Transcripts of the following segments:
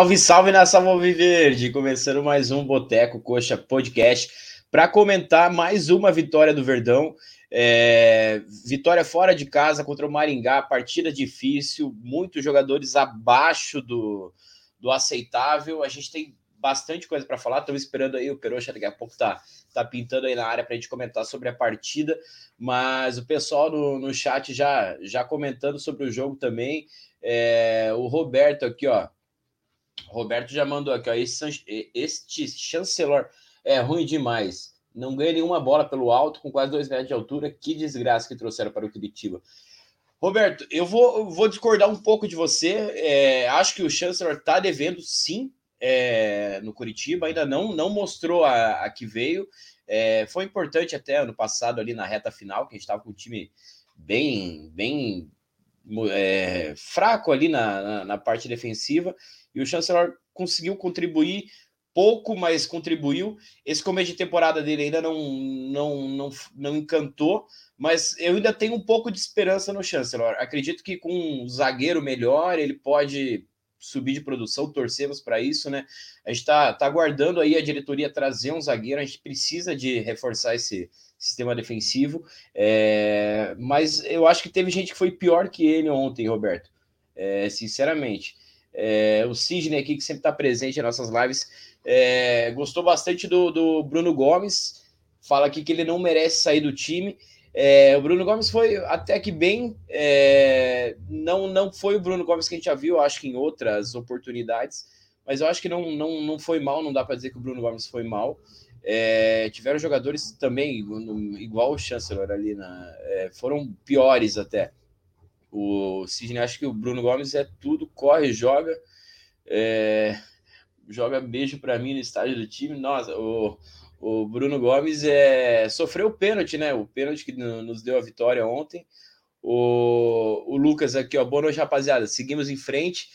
Salve, salve nação Verde! Começando mais um Boteco Coxa Podcast para comentar mais uma vitória do Verdão. É, vitória fora de casa contra o Maringá, partida difícil, muitos jogadores abaixo do, do aceitável. A gente tem bastante coisa para falar. Estamos esperando aí o Peroxa daqui a pouco tá, tá pintando aí na área para a gente comentar sobre a partida. Mas o pessoal no, no chat já, já comentando sobre o jogo também. É, o Roberto aqui, ó. Roberto já mandou aqui, ó. Este, este chancelor é ruim demais. Não ganha nenhuma bola pelo alto, com quase dois metros de altura. Que desgraça que trouxeram para o Curitiba. Roberto, eu vou, vou discordar um pouco de você. É, acho que o Chancellor está devendo sim é, no Curitiba, ainda não, não mostrou a, a que veio. É, foi importante até ano passado ali na reta final, que a gente estava com um time bem, bem é, fraco ali na, na, na, parte defensiva, e o Chancellor conseguiu contribuir pouco, mas contribuiu. Esse começo de temporada dele ainda não, não, não, não encantou, mas eu ainda tenho um pouco de esperança no Chancellor. Acredito que com um zagueiro melhor, ele pode subir de produção, torcemos para isso, né? A gente está tá aguardando aí a diretoria trazer um zagueiro, a gente precisa de reforçar esse sistema defensivo, é, mas eu acho que teve gente que foi pior que ele ontem, Roberto, é, sinceramente. É, o Sidney aqui, que sempre está presente em nossas lives, é, gostou bastante do, do Bruno Gomes, fala aqui que ele não merece sair do time, é, o Bruno Gomes foi até que bem, é, não, não foi o Bruno Gomes que a gente já viu, acho que em outras oportunidades, mas eu acho que não, não, não foi mal, não dá para dizer que o Bruno Gomes foi mal. É, tiveram jogadores também, igual o Chancellor ali, na, é, foram piores até. O Sidney acho que o Bruno Gomes é tudo, corre, joga, é, joga beijo para mim no estádio do time. Nossa, o o Bruno Gomes é, sofreu o pênalti, né? O pênalti que nos deu a vitória ontem. O, o Lucas aqui, ó. Boa noite, rapaziada. Seguimos em frente.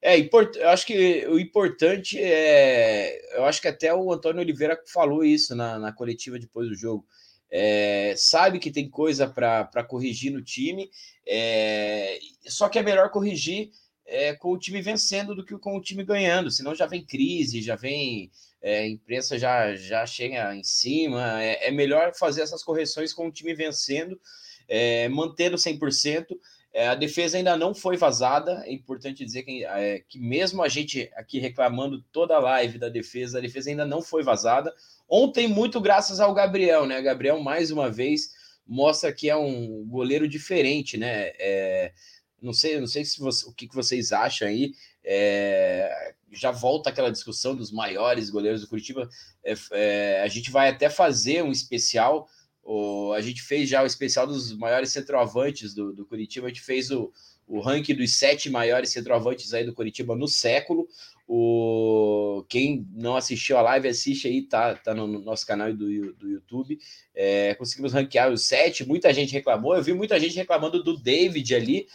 É, import, eu acho que o importante é. Eu acho que até o Antônio Oliveira falou isso na, na coletiva depois do jogo. É, sabe que tem coisa para corrigir no time, é, só que é melhor corrigir é, com o time vencendo do que com o time ganhando, senão já vem crise, já vem é, imprensa já, já chega em cima. É, é, melhor fazer essas correções com o time vencendo, é, mantendo 100%. É, a defesa ainda não foi vazada. É importante dizer que, é, que, mesmo a gente aqui reclamando toda a live da defesa, a defesa ainda não foi vazada. Ontem, muito graças ao Gabriel, né? Gabriel, mais uma vez, mostra que é um goleiro diferente, né? É, não sei, não sei se você, o que, que vocês acham aí. É, já volta aquela discussão dos maiores goleiros do Curitiba. É, é, a gente vai até fazer um especial. O, a gente fez já o especial dos maiores centroavantes do, do Curitiba. A gente fez o, o ranking dos sete maiores centroavantes aí do Curitiba no século. O, quem não assistiu a live, assiste aí, tá, tá no, no nosso canal do, do YouTube. É, conseguimos ranquear os sete. Muita gente reclamou. Eu vi muita gente reclamando do David ali.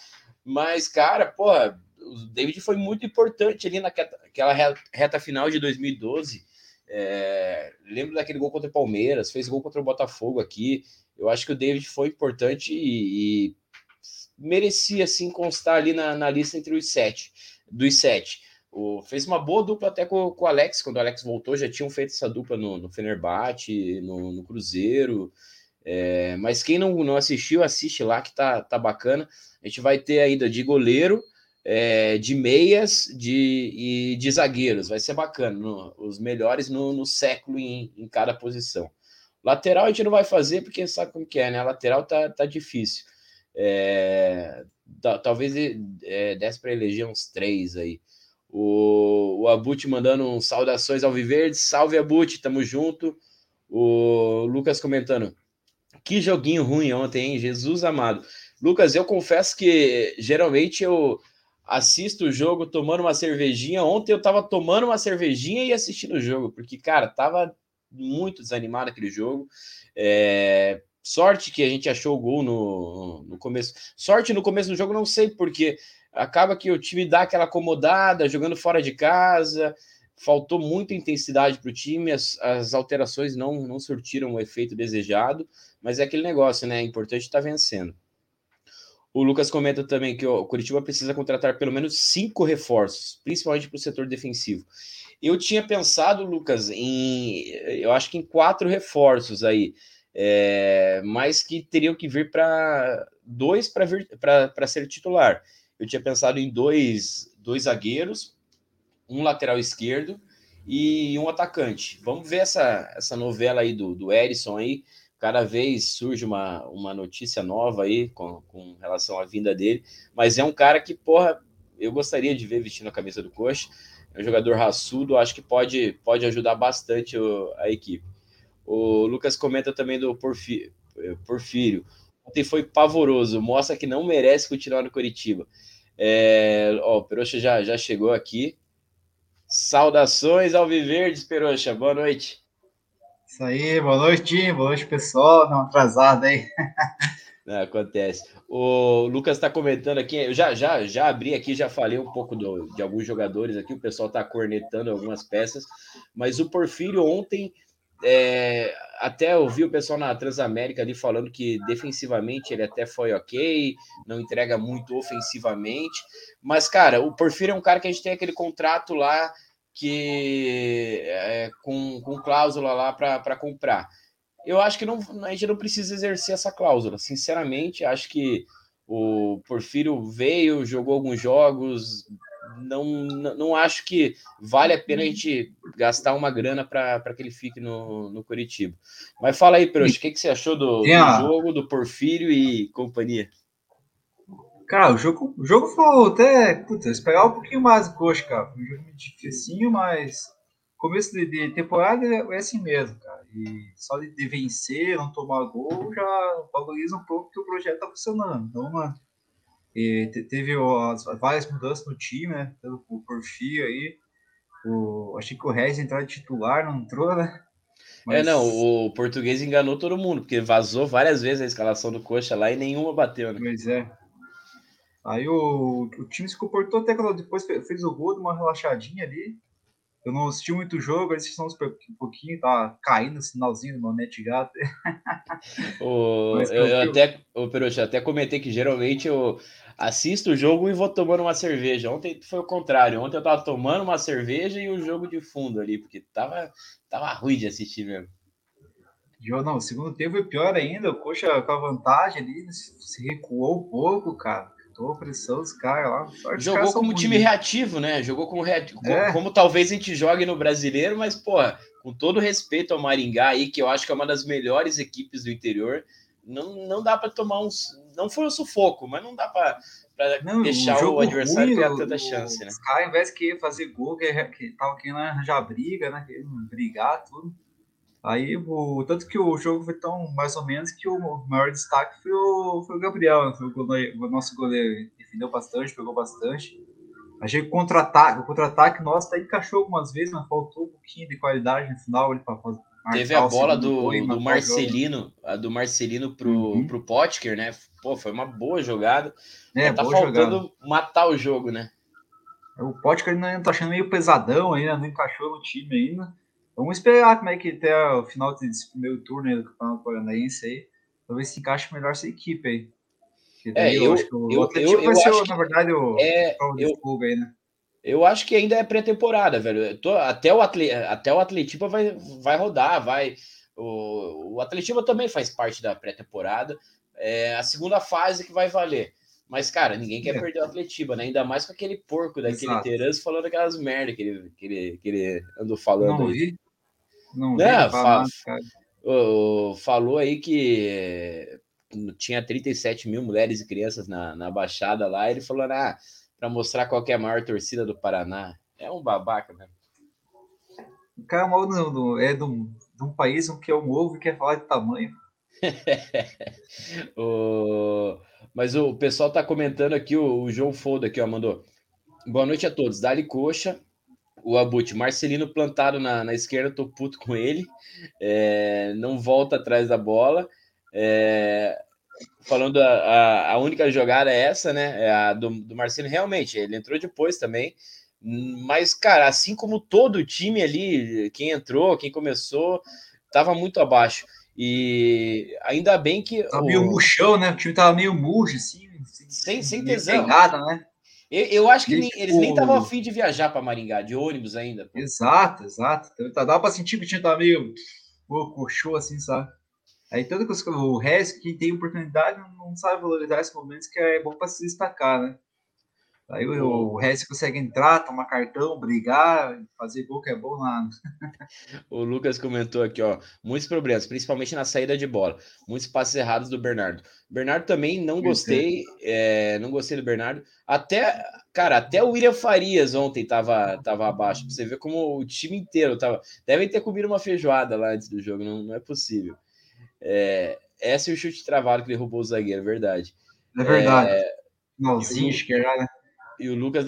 Mas, cara, porra, o David foi muito importante ali naquela reta final de 2012. É, lembro daquele gol contra o Palmeiras, fez gol contra o Botafogo aqui. Eu acho que o David foi importante e, e merecia sim constar ali na, na, lista entre os sete, dos sete. O, fez uma boa dupla até com, com, o Alex, quando o Alex voltou, já tinham feito essa dupla no, no Fenerbahçe, no, no Cruzeiro. É, mas quem não, não assistiu, assiste lá que tá, tá bacana. A gente vai ter ainda de goleiro, é, de meias de, e de zagueiros. Vai ser bacana. No, os melhores no, no século em, em, cada posição. Lateral a gente não vai fazer porque sabe como que é, né? A lateral tá, tá difícil. É, tá, talvez é, desse para eleger uns três aí. O, o Abut mandando um saudações ao Viverde. Salve, Abut, tamo junto. O Lucas comentando. Que joguinho ruim ontem, hein? Jesus amado. Lucas, eu confesso que geralmente eu assisto o jogo tomando uma cervejinha. Ontem eu tava tomando uma cervejinha e assistindo o jogo, porque, cara, tava muito desanimado aquele jogo. É... Sorte que a gente achou o gol no, no começo. Sorte no começo do jogo, não sei porque acaba que o time dá aquela acomodada, jogando fora de casa. Faltou muita intensidade para o time, as, as alterações não, não surtiram o efeito desejado, mas é aquele negócio, né? É importante estar tá vencendo. O Lucas comenta também que o Curitiba precisa contratar pelo menos cinco reforços, principalmente para o setor defensivo. Eu tinha pensado, Lucas, em eu acho que em quatro reforços aí, é, mas que teriam que vir para dois para ser titular. Eu tinha pensado em dois, dois zagueiros, um lateral esquerdo e um atacante. Vamos ver essa, essa novela aí do, do Erisson aí. Cada vez surge uma, uma notícia nova aí com, com relação à vinda dele, mas é um cara que, porra, eu gostaria de ver vestindo a camisa do Coxa. É um jogador raçudo, acho que pode, pode ajudar bastante o, a equipe. O Lucas comenta também do Porfírio. Porfírio. Ontem foi pavoroso, mostra que não merece continuar no Curitiba. É, ó, o Peroxa já, já chegou aqui. Saudações ao Viverdes, Peroxa. Boa noite. Isso aí, boa noite. Boa noite, pessoal. Não atrasado aí. Não, acontece. O Lucas está comentando aqui, eu já, já, já abri aqui, já falei um pouco do, de alguns jogadores aqui, o pessoal está cornetando algumas peças, mas o Porfírio ontem, é, até ouvi o pessoal na Transamérica ali falando que defensivamente ele até foi ok, não entrega muito ofensivamente, mas, cara, o Porfírio é um cara que a gente tem aquele contrato lá que é, com, com cláusula lá para comprar eu acho que não, a gente não precisa exercer essa cláusula. Sinceramente, acho que o Porfírio veio, jogou alguns jogos. Não, não, acho que vale a pena a gente gastar uma grana para que ele fique no, no Curitiba. Mas fala aí, Perox, o que, que você achou do, do jogo, do Porfírio e companhia? Cara, o jogo, o jogo foi até. Puta, eu esperava um pouquinho mais do Coxa, cara. Foi um jogo difícil, mas começo de, de, temporada é assim mesmo, cara. E só de, de, vencer, não tomar gol, já valoriza um pouco que o projeto tá funcionando. Então, mano, e teve as, várias mudanças no time, né? Pelo Porfio aí. O, achei que o Regis entrar de titular, não entrou, né? Mas... É, não, o português enganou todo mundo, porque vazou várias vezes a escalação do Coxa lá e nenhuma bateu, né? Pois é. Aí o, o time se comportou até quando depois fez o gol, de uma relaxadinha ali. Eu não assisti muito o jogo, assisti só um pouquinho, tá caindo o sinalzinho do meu net gato. o, eu, eu até, o Perucho, até comentei que geralmente eu assisto o jogo e vou tomando uma cerveja. Ontem foi o contrário. Ontem eu tava tomando uma cerveja e o jogo de fundo ali, porque tava, tava ruim de assistir mesmo. Não, o segundo tempo foi pior ainda. O Coxa com a vantagem ali, se recuou um pouco, cara botou pressão os caras lá. Jogou como time reativo, né? Jogou como reativo. É. Como, como, talvez a gente jogue no brasileiro, mas, pô, com todo respeito ao Maringá aí, que eu acho que é uma das melhores equipes do interior, não, não dá para tomar uns. Não foi um sufoco, mas não dá para deixar o, o adversário ter tanta chance, né? Os caras, ao invés de fazer gol, que, que tava querendo arranjar briga, né? Querendo brigar, tudo. Aí, o, tanto que o jogo foi tão mais ou menos que o maior destaque foi o, foi o Gabriel, né? foi o, goleiro, o nosso goleiro. Defendeu bastante, pegou bastante. Achei que o contra-ataque, o contra-ataque nosso até encaixou algumas vezes, mas faltou um pouquinho de qualidade no final para. Teve a bola do, do Marcelino, a do Marcelino pro, uhum. pro Potker, né? Pô, foi uma boa jogada. É, tá faltando jogada. matar o jogo, né? O Potker ainda tá achando meio pesadão ainda, não encaixou no time ainda. Vamos esperar como é que até o final desse primeiro turno aí do Campeonato Paranaense aí, talvez se encaixe melhor essa equipe aí. É, eu, eu, acho que o eu, Atlético eu, vai ser, na verdade, o é, eu, fogo aí, né? Eu acho que ainda é pré-temporada, velho. Tô, até o atle, até o Atletiba vai, vai rodar, vai. O, o Atletiba também faz parte da pré-temporada. É a segunda fase que vai valer. Mas, cara, ninguém quer é. perder o Atletiba, né? Ainda mais com aquele porco daquele Teranço falando aquelas merda que ele, que ele, que ele andou falando. Não vi. Não, né? Fa falou aí que tinha 37 mil mulheres e crianças na, na Baixada lá. ele falou, ah, para mostrar qual é a maior torcida do Paraná. É um babaca mesmo. O cara é, é de um, de um país que é um ovo e quer falar de tamanho. o... Mas o pessoal tá comentando aqui, o, o João Foda aqui, ó, mandou. Boa noite a todos. Dali Coxa, o Abut, Marcelino plantado na, na esquerda, tô puto com ele. É, não volta atrás da bola. É, falando a, a, a, única jogada é essa, né? É a do, do Marcelino. Realmente, ele entrou depois também. Mas, cara, assim como todo o time ali, quem entrou, quem começou, tava muito abaixo. E ainda bem que. Tava o... meio murchão, né? O time tava meio murcho, assim. sem, sem tesão. Pegada, né? Eu, eu acho que nem, eles nem estavam afim de viajar para Maringá, de ônibus ainda. Pô. Exato, exato. Então, dá para sentir que o time tá meio pô, show assim, sabe? Aí tanto que o resto que tem oportunidade não sabe valorizar esses momentos que é bom para se destacar, né? Aí o, o consegue entrar, tomar cartão, brigar, fazer gol que é bom lá. o Lucas comentou aqui, ó, muitos problemas, principalmente na saída de bola, muitos passes errados do Bernardo. Bernardo também não gostei, é, não gostei do Bernardo. Até, cara, até o William Farias ontem tava, tava abaixo. Pra você ver como o time inteiro tava. Devem ter comido uma feijoada lá antes do jogo, não, não é possível. É, esse é o chute travado que derrubou o zagueiro, é verdade. É verdade. É, Malzinho, esquerda, né? e o Lucas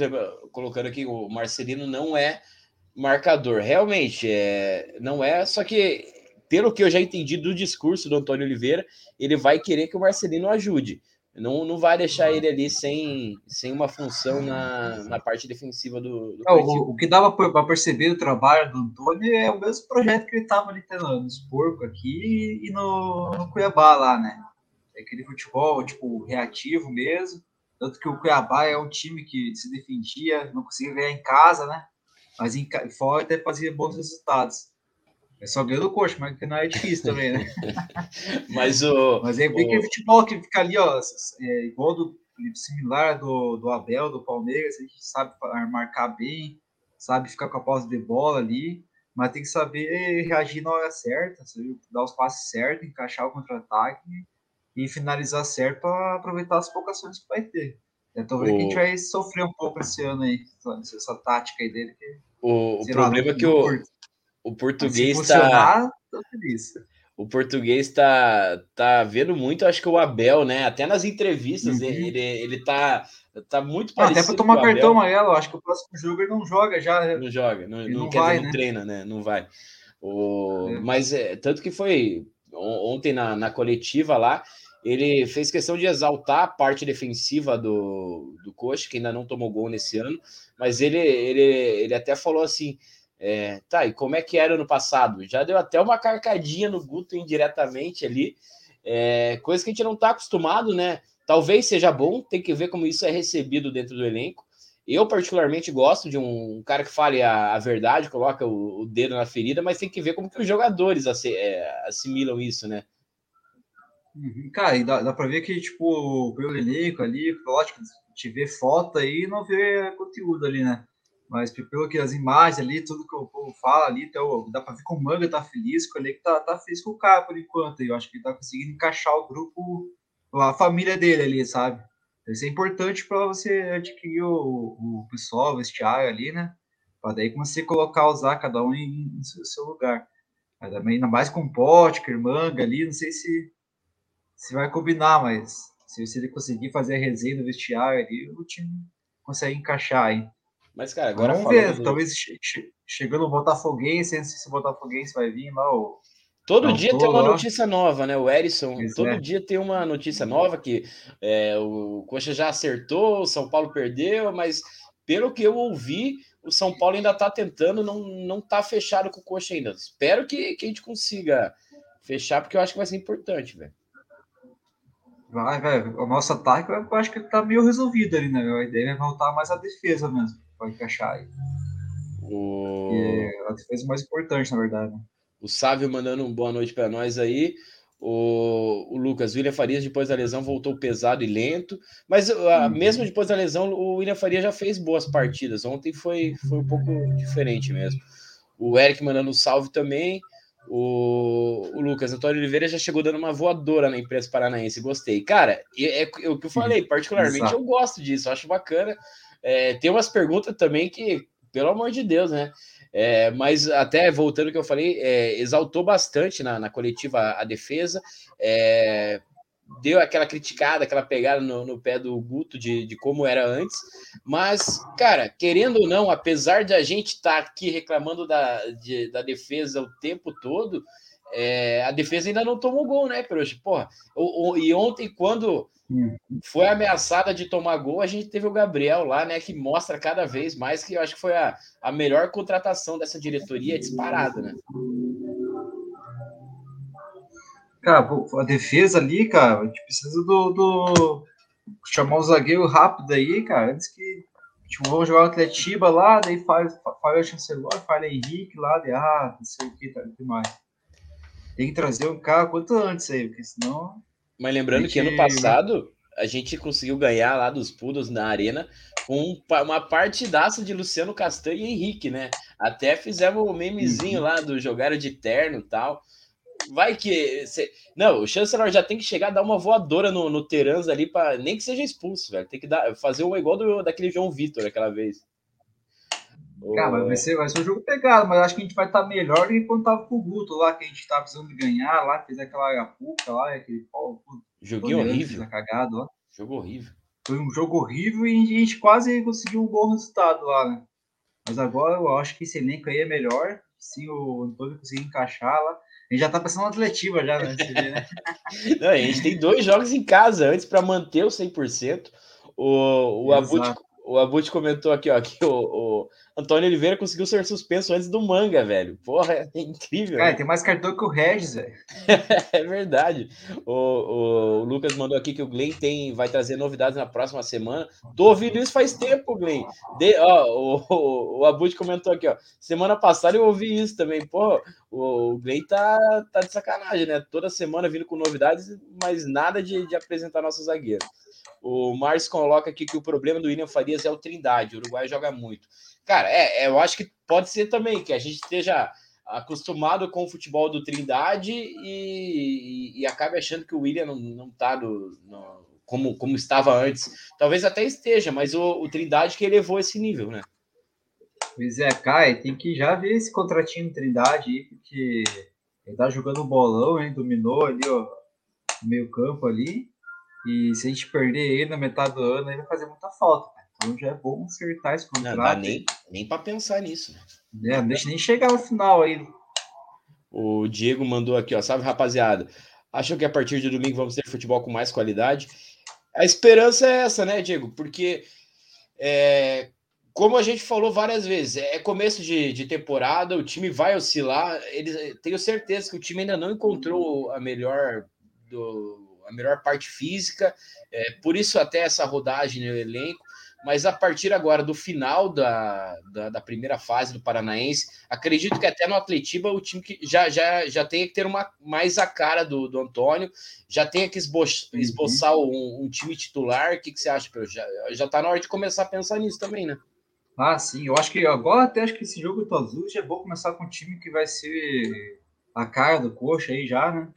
colocando aqui, o Marcelino não é marcador. Realmente, é, não é, só que, pelo que eu já entendi do discurso do Antônio Oliveira, ele vai querer que o Marcelino ajude. Não, não vai deixar ele ali sem, sem uma função na, na parte defensiva do, do é, o, o, que dava para perceber o trabalho do Antônio é o mesmo projeto que ele estava ali tendo nos porco aqui e no, no Cuiabá lá, né? É aquele futebol, tipo, reativo mesmo tanto que o Cuiabá é um time que se defendia, não conseguia ganhar em casa, né? Mas em fora até fazia bons resultados. É só ganhando o coxa, mas que não é difícil também, né? mas o. Mas é bem o... que futebol que fica ali, ó, é igual do similar do, do Abel, do Palmeiras, a gente sabe marcar bem, sabe ficar com a pausa de bola ali, mas tem que saber reagir na hora certa, sabe? dar os passos certos, encaixar o contra-ataque e finalizar certo para aproveitar as poucas ações que vai ter. Então, o... que a gente vai sofrer um pouco esse ano aí, essa tática aí dele. Que, o, o problema lá, é que o, o português está. O português está tá vendo muito, acho que o Abel, né? Até nas entrevistas, uhum. ele, ele tá, tá muito ah, parecido. Até para tomar cartão amarelo, acho que o próximo jogo ele não joga já. Né? Não joga, não, não, não, quer vai, dizer, não né? treina, né? Não vai. O, é. Mas é, tanto que foi ontem na, na coletiva lá, ele fez questão de exaltar a parte defensiva do, do Coxa, que ainda não tomou gol nesse ano, mas ele, ele, ele até falou assim: é, tá, e como é que era no passado? Já deu até uma carcadinha no Guto indiretamente ali, é, coisa que a gente não está acostumado, né? Talvez seja bom, tem que ver como isso é recebido dentro do elenco. Eu, particularmente, gosto de um cara que fale a, a verdade, coloca o, o, dedo na ferida, mas tem que ver como que os jogadores é, assimilam isso, né? Uhum. Cara, e dá, dá pra ver que, tipo, pelo elenco ali, lógico, te vê foto aí e não vê conteúdo ali, né? Mas pelo que as imagens ali, tudo que o povo fala ali, então, dá pra ver que o Manga tá feliz, que o tá, tá feliz com o cara por enquanto. Eu acho que ele tá conseguindo encaixar o grupo, a família dele ali, sabe? Isso é importante para você adquirir o, o pessoal, o vestiário ali, né? Para daí você colocar, usar cada um em, em seu lugar. Ainda mais com Potker, Manga ali, não sei se se vai combinar, mas se, se ele conseguir fazer a resenha no vestiário ali, o time consegue encaixar aí. Mas, cara, agora Vamos ver, talvez che che chegando o Botafoguense, sei se o Botafoguense vai vir lá. Ou... Todo não, dia tem uma notícia nova, né? O Erisson, todo é. dia tem uma notícia nova que é, o Coxa já acertou, o São Paulo perdeu, mas pelo que eu ouvi, o São Paulo ainda tá tentando, não, não tá fechado com o Coxa ainda. Espero que, que a gente consiga fechar, porque eu acho que vai ser importante, velho. Vai, velho. O nosso ataque, eu acho que tá meio resolvido ali, né? A ideia é voltar mais a defesa mesmo, para encaixar aí. O... É a defesa mais importante, na verdade. Né? O Sávio mandando um boa noite para nós aí. O, o Lucas, William Farias, depois da lesão, voltou pesado e lento. Mas uhum. mesmo depois da lesão, o William Farias já fez boas partidas. Ontem foi, foi um pouco diferente mesmo. O Eric mandando um salve também. O, o, Lucas Antônio Oliveira já chegou dando uma voadora na imprensa paranaense. Gostei. Cara, é, é o que eu falei, particularmente Exato. eu gosto disso, acho bacana. É, tem umas perguntas também que, pelo amor de Deus, né? É, mas até voltando ao que eu falei, é, exaltou bastante na, na coletiva a, defesa. É, deu aquela criticada, aquela pegada no, no pé do Guto de, de, como era antes. Mas, cara, querendo ou não, apesar de a gente estar tá aqui reclamando da, de, da defesa o tempo todo, é, a defesa ainda não tomou gol, né, Peruxa? Porra, o, o, e ontem, quando foi ameaçada de tomar gol, a gente teve o Gabriel lá, né, que mostra cada vez mais que eu acho que foi a, a melhor contratação dessa diretoria disparada, né? Cara, a defesa ali, cara, a gente precisa do, do, chamar o zagueiro rápido aí, cara, antes que tipo, vamos jogar o Atletiba lá, daí falha, o chancelor, falha Henrique lá, daí, ah, não sei o que, tá, demais. Tem que trazer um cara quanto antes aí, porque senão. Mas lembrando gente... que ano passado a gente conseguiu ganhar lá dos Pudos na arena com uma partidaça de Luciano Castanho e Henrique, né? Até fizemos o um memezinho uhum. lá do jogaram de terno e tal. Vai que. Cê... Não, o Chancellor já tem que chegar a dar uma voadora no, no Terans ali, para nem que seja expulso, velho. Tem que dar, fazer um igual do, daquele João Vitor aquela vez. Cara, vai ser, vai ser um jogo pegado, mas acho que a gente vai estar tá melhor do que quando tava com o Guto lá, que a gente tava precisando de ganhar lá, fez aquela arapuca lá, aquele pau. Joguinho horrível. Cagado, ó. Jogo horrível. Foi um jogo horrível e a gente quase conseguiu um bom resultado lá, né? Mas agora eu acho que esse elenco aí é melhor. Se o Antônio conseguir encaixar lá. A gente já tá pensando na atletiva já, né? né? Não, a gente tem dois jogos em casa antes para manter o 100%. O, o Abut, o Abut comentou aqui, ó, que o, o Antônio Oliveira conseguiu ser suspenso antes do manga, velho. Porra, é incrível. Cara, né? tem mais cartão que o Regis, velho. é verdade. O, o, o, Lucas mandou aqui que o Glenn tem, vai trazer novidades na próxima semana. Tô ouvindo isso faz tempo, Glenn. De, ó, o, o, o Abud comentou aqui, ó. Semana passada eu ouvi isso também. Pô, o, o Glenn tá, tá de sacanagem, né? Toda semana vindo com novidades, mas nada de, de apresentar nosso zagueiro. O Márcio coloca aqui que o problema do William É o Trindade. O Uruguai joga muito. Cara, é, é, eu acho que pode ser também que a gente esteja acostumado com o futebol do Trindade e, e, e acabe achando que o William não, não tá no, no, como, como estava antes. Talvez até esteja, mas o, o Trindade que elevou esse nível, né? Pois é, Kai, tem que já ver esse contratinho Trindade aí, porque ele tá jogando bolão, hein? Dominou ali, ó, meio campo ali. E se a gente perder ele na metade do ano, aí vai fazer muita falta. Então já é bom acertar esse contrato. Não dá nem, nem para pensar nisso. É, não deixa nem chegar ao final aí. O Diego mandou aqui, ó. Salve, rapaziada. Acham que a partir de domingo vamos ter futebol com mais qualidade? A esperança é essa, né, Diego? Porque, é, como a gente falou várias vezes, é começo de, de temporada, o time vai oscilar. Eles, tenho certeza que o time ainda não encontrou a melhor do, a melhor parte física, é, por isso até essa rodagem no elenco mas a partir agora do final da, da, da, primeira fase do Paranaense, acredito que até no Atletiba o time que já, já, já tem que ter uma, mais a cara do, do Antônio, já tem que esbo, uhum. esboçar um, um, time titular. O que, que você acha, Pedro? Já, já tá na hora de começar a pensar nisso também, né? Ah, sim, eu acho que agora até acho que esse jogo do Azul já é bom começar com um time que vai ser a cara do coxa aí já, né?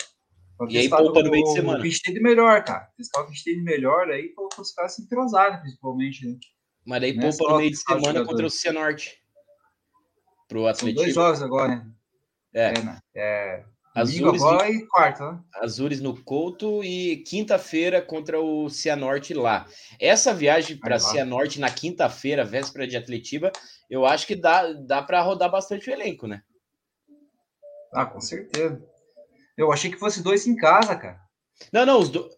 E aí poupa no meio de semana. O que a gente tem de melhor, cara. Testar o que a gente tem de melhor aí para os caras se entrosarem, principalmente, né? Mas aí poupa no meio de semana contra o Cianorte. Pro Atlético. São dois jogos agora, né? É. é, né? é Azures agora e quarta, né? Azures no Couto e quinta-feira contra o Cianorte lá. Essa viagem para Cianorte na quinta-feira, véspera de Atletiba, eu acho que dá, dá para rodar bastante o elenco, né? Ah, com certeza. Eu achei que fosse dois em casa, cara. Não, não, os dois.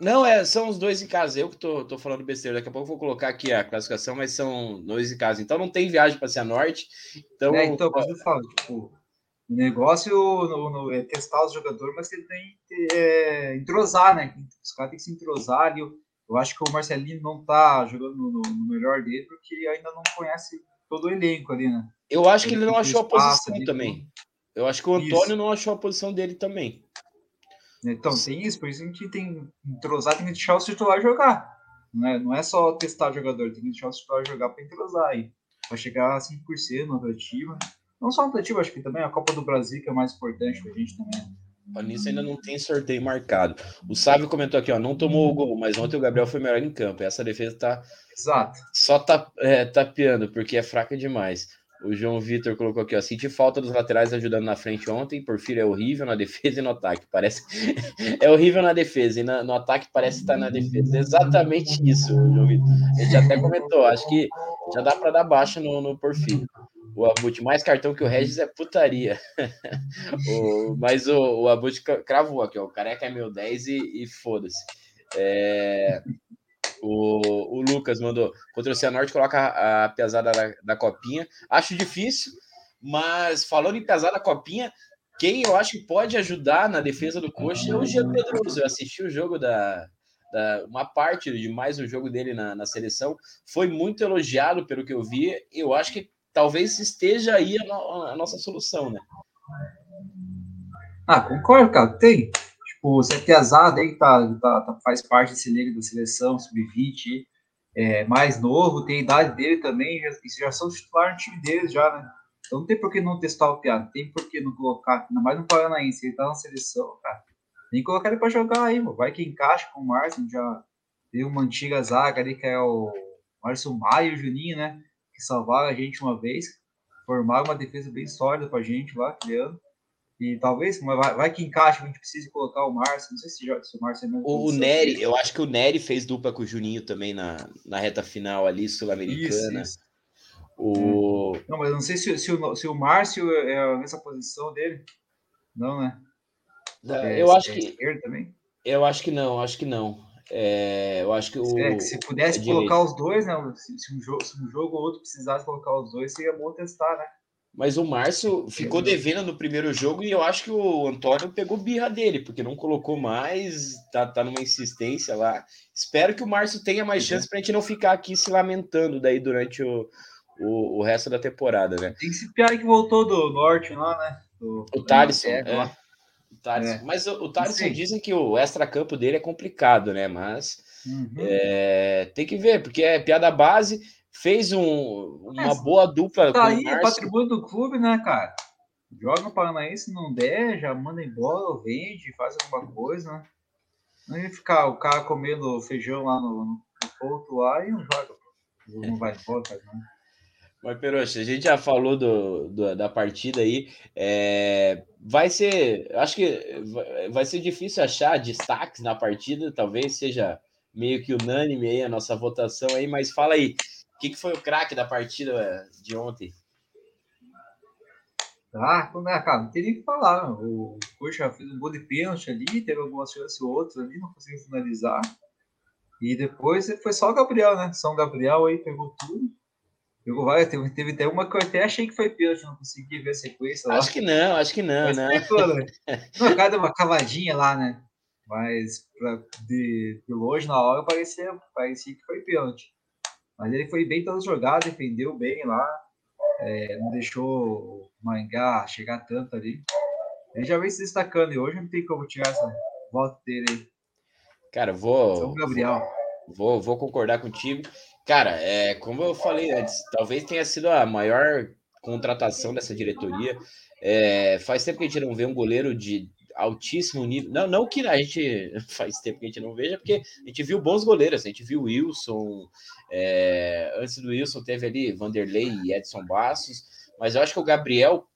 Não, é, são os dois em casa. Eu que tô, tô falando besteira. Daqui a pouco eu vou colocar aqui a classificação, mas são dois em casa. Então não tem viagem para ser a norte. Então, é, então, eu falo, tipo, o negócio no, no, é testar os jogadores, mas ele tem que é, entrosar, né? Os caras têm que se entrosar ali. Eu, eu acho que o Marcelinho não tá jogando no, no, melhor dele, porque ainda não conhece todo o elenco ali, né? Eu acho que ele, ele não achou a posição ali, também. Eu acho que o Antônio isso. não achou a posição dele também. Então, tem isso, por isso a gente tem que entrosar, tem que deixar o titular jogar. Não é, não é só testar o jogador, tem que deixar o titular jogar para entrosar aí. Para chegar a 5% na rotativa. Não só na rotativa, acho que também a Copa do Brasil, que é mais importante para a gente também. Nisso ainda não tem sorteio marcado. O Sávio comentou aqui, ó, não tomou o gol, mas ontem o Gabriel foi melhor em campo. Essa defesa tá Exato. só tá, é, tapeando, porque é fraca demais. O João Vitor colocou aqui, ó. Senti falta dos laterais ajudando na frente ontem. Porfírio é horrível na defesa e no ataque. Parece. é horrível na defesa e na, no ataque parece estar na defesa. Exatamente isso, João Vitor. A gente até comentou. Acho que já dá para dar baixa no, no Porfírio. O Abut, mais cartão que o Regis é putaria. o, mas o, o Abut cravou aqui, ó. O careca é meu 10 e, e foda-se. É, o, o Lucas mandou contra o Cianorte, coloca a, a pesada da, da, copinha. Acho difícil, mas falando em pesada da copinha, quem eu acho que pode ajudar na defesa do Coxa é o Jean Pedroso. Eu assisti o jogo da, da, uma parte de mais um jogo dele na, na seleção. Foi muito elogiado pelo que eu vi. Eu acho que talvez esteja aí a, no, a nossa solução, né? Ah, concordo, cara. Tem. Tipo, você tem azar aí que tá, tá, tá, faz parte desse liga da seleção, sub-20, é, mais novo, tem a idade dele também, já, já são titular no time deles já, né? Então não tem por que não testar o piada, tem por que não colocar, ainda mais no Paranaense, ele tá na seleção, cara. Nem colocar ele pra jogar aí, mano. vai que encaixa com o Márcio, já tem uma antiga zaga ali que é o Márcio Maio e o Juninho, né? Que salvaram a gente uma vez, formaram uma defesa bem sólida pra gente lá, criando. E talvez, vai, vai que encaixa, a gente precise colocar o Márcio. Não sei se, se o Márcio é mesmo. O, o Nery, eu acho que o Nery fez dupla com o Juninho também na, na reta final ali, sul-americana. O... Não, mas eu não sei se, se, o, se o Márcio é nessa posição dele. Não, né? É, eu acho é que. também? Eu acho que não, acho que não. É, eu acho que o. É, que se pudesse é colocar os dois, né? Se, se, um jogo, se um jogo ou outro precisasse colocar os dois, seria bom testar, né? Mas o Márcio ficou devendo no primeiro jogo e eu acho que o Antônio pegou birra dele, porque não colocou mais, tá, tá numa insistência lá. Espero que o Márcio tenha mais uhum. chance para a gente não ficar aqui se lamentando daí durante o, o, o resto da temporada, né? Tem esse piada que voltou do norte lá, né? Do, o Thaleson, é, é. é. Mas o, o Thaleson dizem que o extra-campo dele é complicado, né? Mas uhum. é, tem que ver, porque é piada base fez um, uma é, boa dupla. Tá aí, é patrimônio do clube, né, cara? Joga no Paranaense, não der, já manda embora, vende, faz alguma coisa, né? Não ia ficar o cara comendo feijão lá no, no ponto lá e não joga. Não vai embora, nada. Mas, Peroxa, a gente já falou do, do, da partida aí. É, vai ser. Acho que vai ser difícil achar destaques na partida, talvez seja meio que unânime aí a nossa votação aí, mas fala aí. O que, que foi o craque da partida de ontem? Ah, né, cara, não teria que falar. O Coxa fez um gol de pênalti ali, teve algumas chances outras ali, não conseguiu finalizar. E depois foi só o Gabriel, né? São Gabriel aí pegou tudo. Pegou várias, teve, teve até uma que eu até achei que foi pênalti, não consegui ver a sequência lá. Acho que não, acho que não, Mas né? Pegou, né? Não, cada uma cavadinha lá, né? Mas pra, de, de longe, na hora, parecia, parecia que foi pênalti. Mas ele foi bem toda jogada, defendeu bem lá, é, não deixou o Mangá chegar tanto ali. Ele já vem se destacando e hoje não tem como tirar essa volta dele aí. Cara, vou. São Gabriel. Vou, vou concordar contigo. Cara, é, como eu falei antes, talvez tenha sido a maior contratação dessa diretoria. É, faz tempo que a gente não vê um goleiro de altíssimo nível. Não, não que a gente faz tempo que a gente não veja, porque a gente viu bons goleiros, a gente viu Wilson, é, antes do Wilson teve ali Vanderlei e Edson Bastos, mas eu acho que o Gabriel,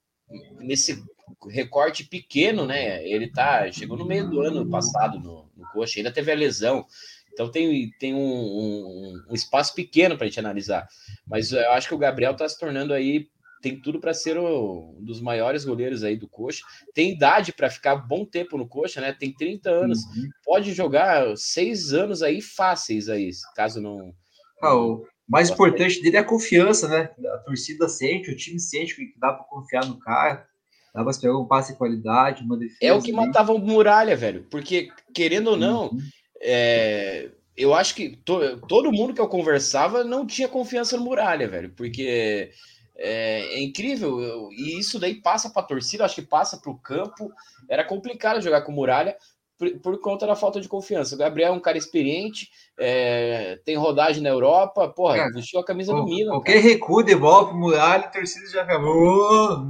nesse recorte pequeno, né? Ele tá. Chegou no meio do ano passado no, no coxa, ainda teve a lesão. Então tem, tem um, um, um espaço pequeno para a gente analisar. Mas eu acho que o Gabriel está se tornando aí tem tudo para ser um dos maiores goleiros aí do Coxa. Tem idade para ficar bom tempo no Coxa, né? Tem 30 anos. Uhum. Pode jogar seis anos aí fáceis aí, caso não. Ah, o mais importante dele é a confiança, né? A torcida sente, o time sente que dá para confiar no cara. Dá para pegar um passe de qualidade, uma defesa. É o que matava o Muralha, velho. Porque, querendo ou não, uhum. é, eu acho que to, todo mundo que eu conversava não tinha confiança no Muralha, velho. Porque é, é incrível, eu, e isso daí passa para a torcida, acho que passa para o campo. Era complicado jogar com Muralha por, por, conta da falta de confiança. O Gabriel é um cara experiente, é, tem rodagem na Europa, porra, cara, vestiu a camisa do Milan. Qualquer cara. recuo de bola pro Muralha, a torcida já acabou.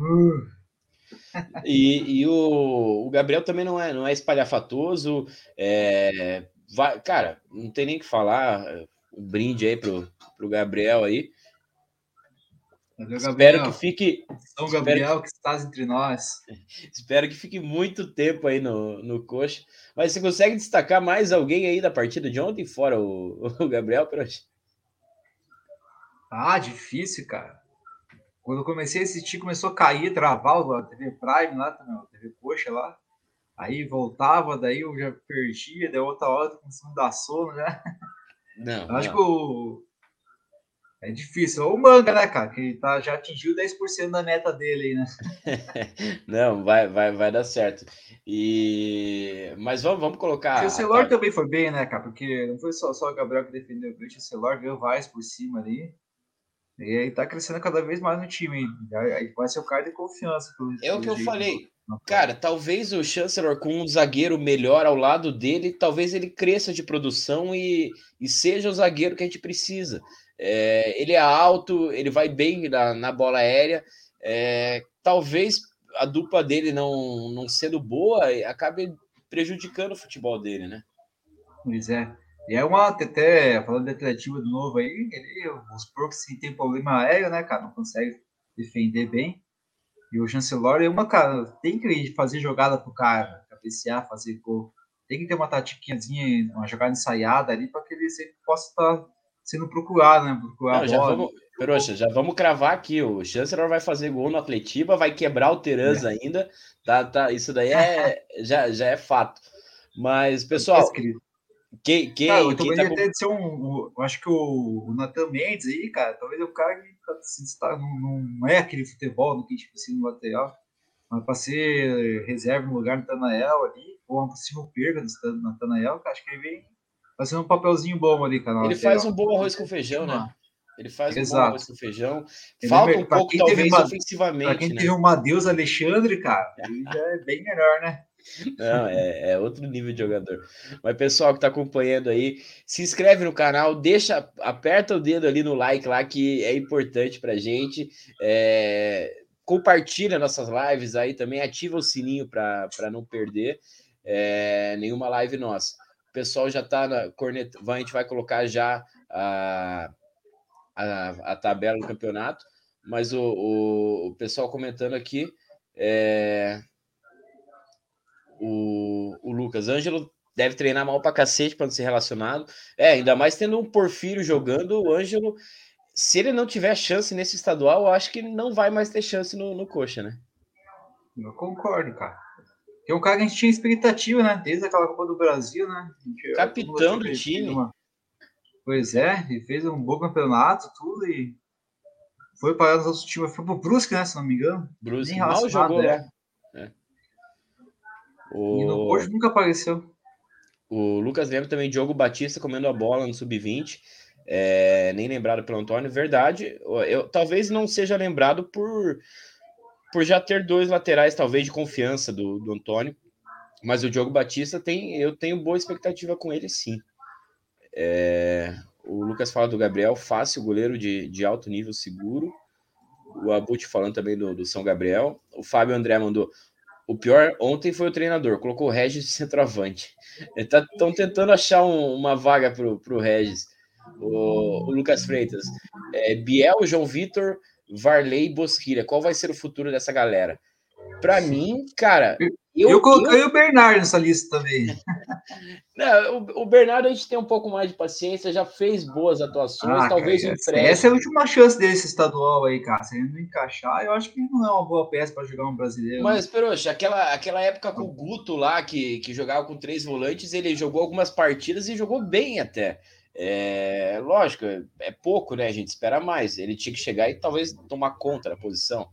E, e o, o, Gabriel também não é, não é espalhafatoso. É, vai, cara, não tem nem que falar. Um brinde aí pro, pro Gabriel aí. Valeu, espero que fique. São Gabriel, que... que estás entre nós. espero que fique muito tempo aí no, no coxa. Mas você consegue destacar mais alguém aí da partida de ontem, fora o, o Gabriel, Perotti? Ah, difícil, cara. Quando eu comecei a assistir, começou a cair, travar o TV Prime lá, a TV Coxa lá. Aí voltava, daí eu já perdia, daí outra hora começando a dar sono, né? Não. Acho não. que o É difícil. Ou o Manga, né, cara? Que tá, já atingiu 10% da meta dele aí, né? não, vai, vai, vai dar certo. E... Mas vamos, vamos colocar. O Celor também foi bem, né, cara? Porque não foi só, só o Gabriel que defendeu o O Celor veio o Vaz por cima ali. E aí tá crescendo cada vez mais no time. Aí vai ser o cara de confiança. É o que eu falei. Cara, talvez o Chancellor com um zagueiro melhor ao lado dele, talvez ele cresça de produção e, e seja o zagueiro que a gente precisa. É, ele é alto, ele vai bem na, na bola aérea. É, talvez a dupla dele não, não sendo boa acabe prejudicando o futebol dele, né? Pois é. E é uma, até falando de atletiva do novo aí, ele, os porcos que tem problema aéreo, né, cara, não consegue defender bem. E o Chancellor é uma, cara, tem que fazer jogada pro cara, cabecear, fazer gol. Tem que ter uma tatiquinhazinha, uma jogada ensaiada ali para que ele sempre possa estar tá sendo procurado, né? Procurar Não, já vamos, Peroxa, já vamos cravar aqui. O Chancellor vai fazer gol no Atletiba, vai quebrar o Terans é. ainda. Tá, tá, isso daí é, já, já é fato. Mas, pessoal. Que, que, ah, eu quem tá... de ser um, um, Eu acho que o, o Nathan Mendes aí, cara, talvez é o cara que tá, não, não é aquele futebol no que a gente precisa no lateral. Mas para ser reserva no lugar do Tanael ali, ou uma possível perda do Natanael, acho que ele vem fazendo um papelzinho bom ali, cara. Ele faz um bom arroz com feijão, né? Ele faz Exato. um bom arroz com feijão. Falta um pouco, talvez, uma, ofensivamente. Para quem né? teve uma Deus Alexandre, cara, ele já é bem melhor, né? Não, é, é, outro nível de jogador. Mas pessoal que está acompanhando aí, se inscreve no canal, deixa, aperta o dedo ali no like lá que é importante para gente. É, compartilha nossas lives aí também, ativa o sininho para não perder é, nenhuma live nossa. O pessoal já está na corneta, a gente vai colocar já a, a, a tabela do campeonato, mas o, o, o pessoal comentando aqui. É, o, o Lucas Ângelo deve treinar mal pra cacete para não ser relacionado. É, ainda mais tendo um Porfírio jogando, o Ângelo, se ele não tiver chance nesse estadual, eu acho que não vai mais ter chance no, no Coxa, né? Eu concordo, cara. Tem um cara que a gente tinha expectativa, né? Desde aquela Copa do Brasil, né? Gente, Capitão do time. Uma... Pois é, ele fez um bom campeonato, tudo, e foi para os outros times. Foi pro Brusque, né? Se não me engano. Brusque mal jogou, né? É. O... hoje nunca apareceu. O Lucas lembra também Diogo Batista comendo a bola no sub-20. É, nem lembrado pelo Antônio. Verdade, eu talvez não seja lembrado por, por já ter dois laterais, talvez, de confiança do, do Antônio. Mas o Diogo Batista tem, eu tenho boa expectativa com ele, sim. É, o Lucas fala do Gabriel, fácil, goleiro de, de alto nível, seguro. O Abut falando também do, do São Gabriel. O Fábio André mandou: o pior ontem foi o treinador, colocou o Regis de centroavante. Estão tá, tentando achar um, uma vaga para o Regis. O, o, Lucas Freitas. É, Biel, João Vitor, Varley e Bosquilha. Qual vai ser o futuro dessa galera? Para mim, cara, eu, eu coloquei eu... o Bernardo nessa lista também. Não, o, o, Bernardo a gente tem um pouco mais de paciência, já fez boas atuações, ah, talvez cara, essa, essa é a última chance desse estadual aí, cara. Se ele não encaixar, eu acho que não é uma boa peça para jogar um brasileiro. Mas, Peroxa, aquela, aquela época com o Guto lá, que, que jogava com três volantes, ele jogou algumas partidas e jogou bem até. É, lógico, é pouco, né? A gente espera mais. Ele tinha que chegar e talvez tomar conta da posição.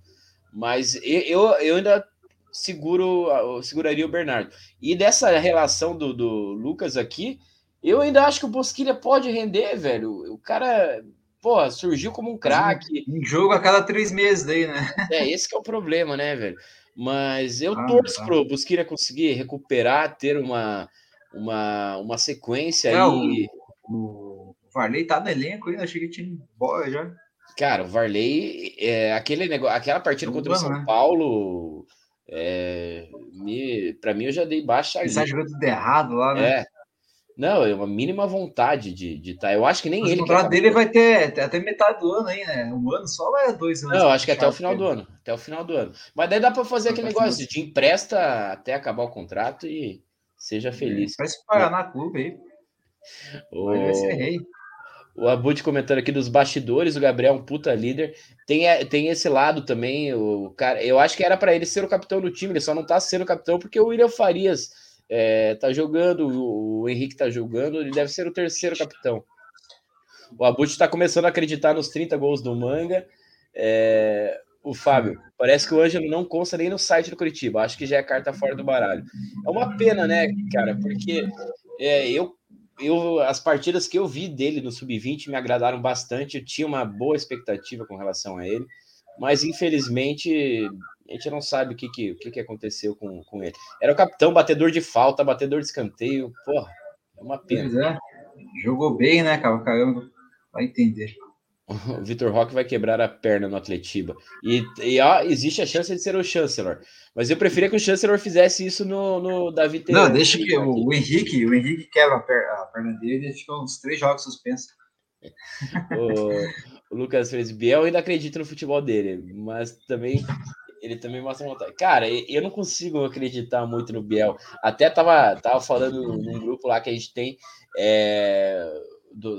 Mas eu, eu ainda seguro, seguraria o Bernardo. E dessa relação do, do Lucas aqui, eu ainda acho que o Bosquilha pode render, velho. O cara, pô, surgiu como um craque. Um jogo a cada três meses daí, né? É, esse que é o problema, né, velho? Mas eu ah, torço tá. pro Bosquilha conseguir recuperar, ter uma, uma, uma sequência é, aí. O, o Varley tá no elenco ainda, achei que tinha embora já. Cara, o Varley, é, aquele negócio, aquela partida contra o São né? Paulo, é, me, para mim, eu já dei baixa. Ele está jogando tudo errado lá, né? É. Não, é uma mínima vontade de estar. De tá. Eu acho que nem Mas ele. O contrato dele vai ter até metade do ano aí, né? Um ano só vai dois anos. Não, acho que até o final do ano. Até o final do ano. Mas daí dá para fazer aquele negócio de empresta até acabar o contrato e seja feliz. Parece Paraná Clube aí. O... O Abud comentando aqui dos bastidores, o Gabriel é um puta líder. Tem, é, tem esse lado também, o cara. Eu acho que era para ele ser o capitão do time, ele só não tá sendo capitão porque o William Farias é, tá jogando, o, Henrique tá jogando, ele deve ser o terceiro capitão. O Abut está começando a acreditar nos 30 gols do Manga. É, o Fábio, parece que o Ângelo não consta nem no site do Curitiba. Acho que já é carta fora do baralho. É uma pena, né, cara? Porque é, eu, eu, as partidas que eu vi dele no Sub-20 me agradaram bastante. Eu tinha uma boa expectativa com relação a ele. Mas, infelizmente, a gente não sabe o que, que, o que, que aconteceu com, com ele. Era o capitão, batedor de falta, batedor de escanteio. Porra, é uma pena. É. Jogou bem, né, cara? Caramba, vai entender. O Vitor Roque vai quebrar a perna no Atletiba. E, e ó, existe a chance de ser o Chancellor. Mas eu preferia que o Chancellor fizesse isso no, no Davi Não, deixa que o, o, Henrique, o Henrique quebra a perna, a perna dele e fica uns três jogos suspensos. o, o Lucas fez Biel ainda acredita no futebol dele, mas também ele também mostra vontade. Cara, eu não consigo acreditar muito no Biel. Até tava, tava falando num grupo lá que a gente tem. É, do,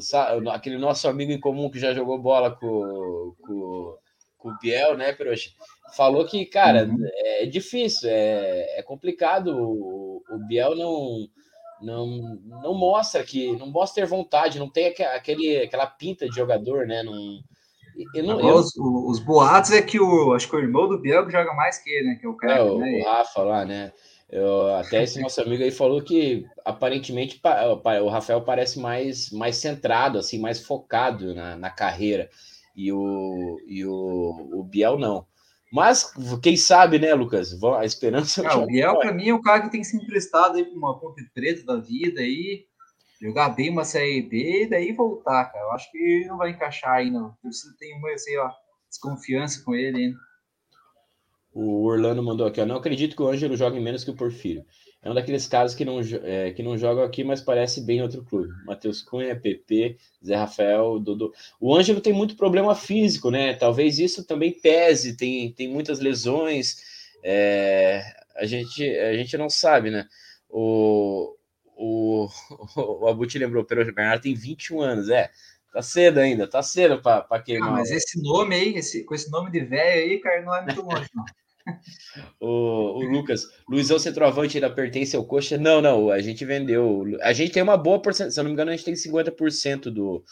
aquele nosso amigo em comum que já jogou bola com, com, com o Biel, né, Peroxa? Falou que, cara, uhum. é difícil, é, é complicado. O, o Biel não, não, não mostra que não mostra ter vontade, não tem aquele, aquela pinta de jogador, né? Não, eu não, eu... Os, os, boatos é que o acho que o irmão do Biel joga mais que ele, né? Que é o cara, é, né? O Rafa lá, né? Eu, até esse nosso amigo aí falou que aparentemente o Rafael parece mais, mais centrado, assim, mais focado na, na carreira. E o, e o, o Biel não. Mas quem sabe, né, Lucas? A esperança. Ah, o Biel, para mim, é o cara que tem que ser emprestado aí para uma ponte preta da vida aí, jogar bem uma série B e daí voltar, cara. Eu acho que não vai encaixar aí, não. Eu tenho uma, sei lá, desconfiança com ele ainda. O Orlando mandou aqui, ó. Não acredito que o Ângelo jogue menos que o Porfírio. É um daqueles casos que não, é, que não jogam aqui, mas parece bem outro clube. Matheus Cunha, PP, Zé Rafael, Dodô. O Ângelo tem muito problema físico, né? Talvez isso também pese, tem, tem muitas lesões. É, a, gente, a gente não sabe, né? O, o, o Abuti lembrou, o Bernardo tem 21 anos, é. Tá cedo ainda, tá cedo para queimar. Ah, mas esse nome aí, esse, com esse nome de velho aí, cara, não é muito longe, não. o, o, Lucas, Luizão Centroavante ainda pertence ao Coxa? Não, não, a gente vendeu. A gente tem uma boa porcentagem, se eu não me engano, a gente tem 50% do,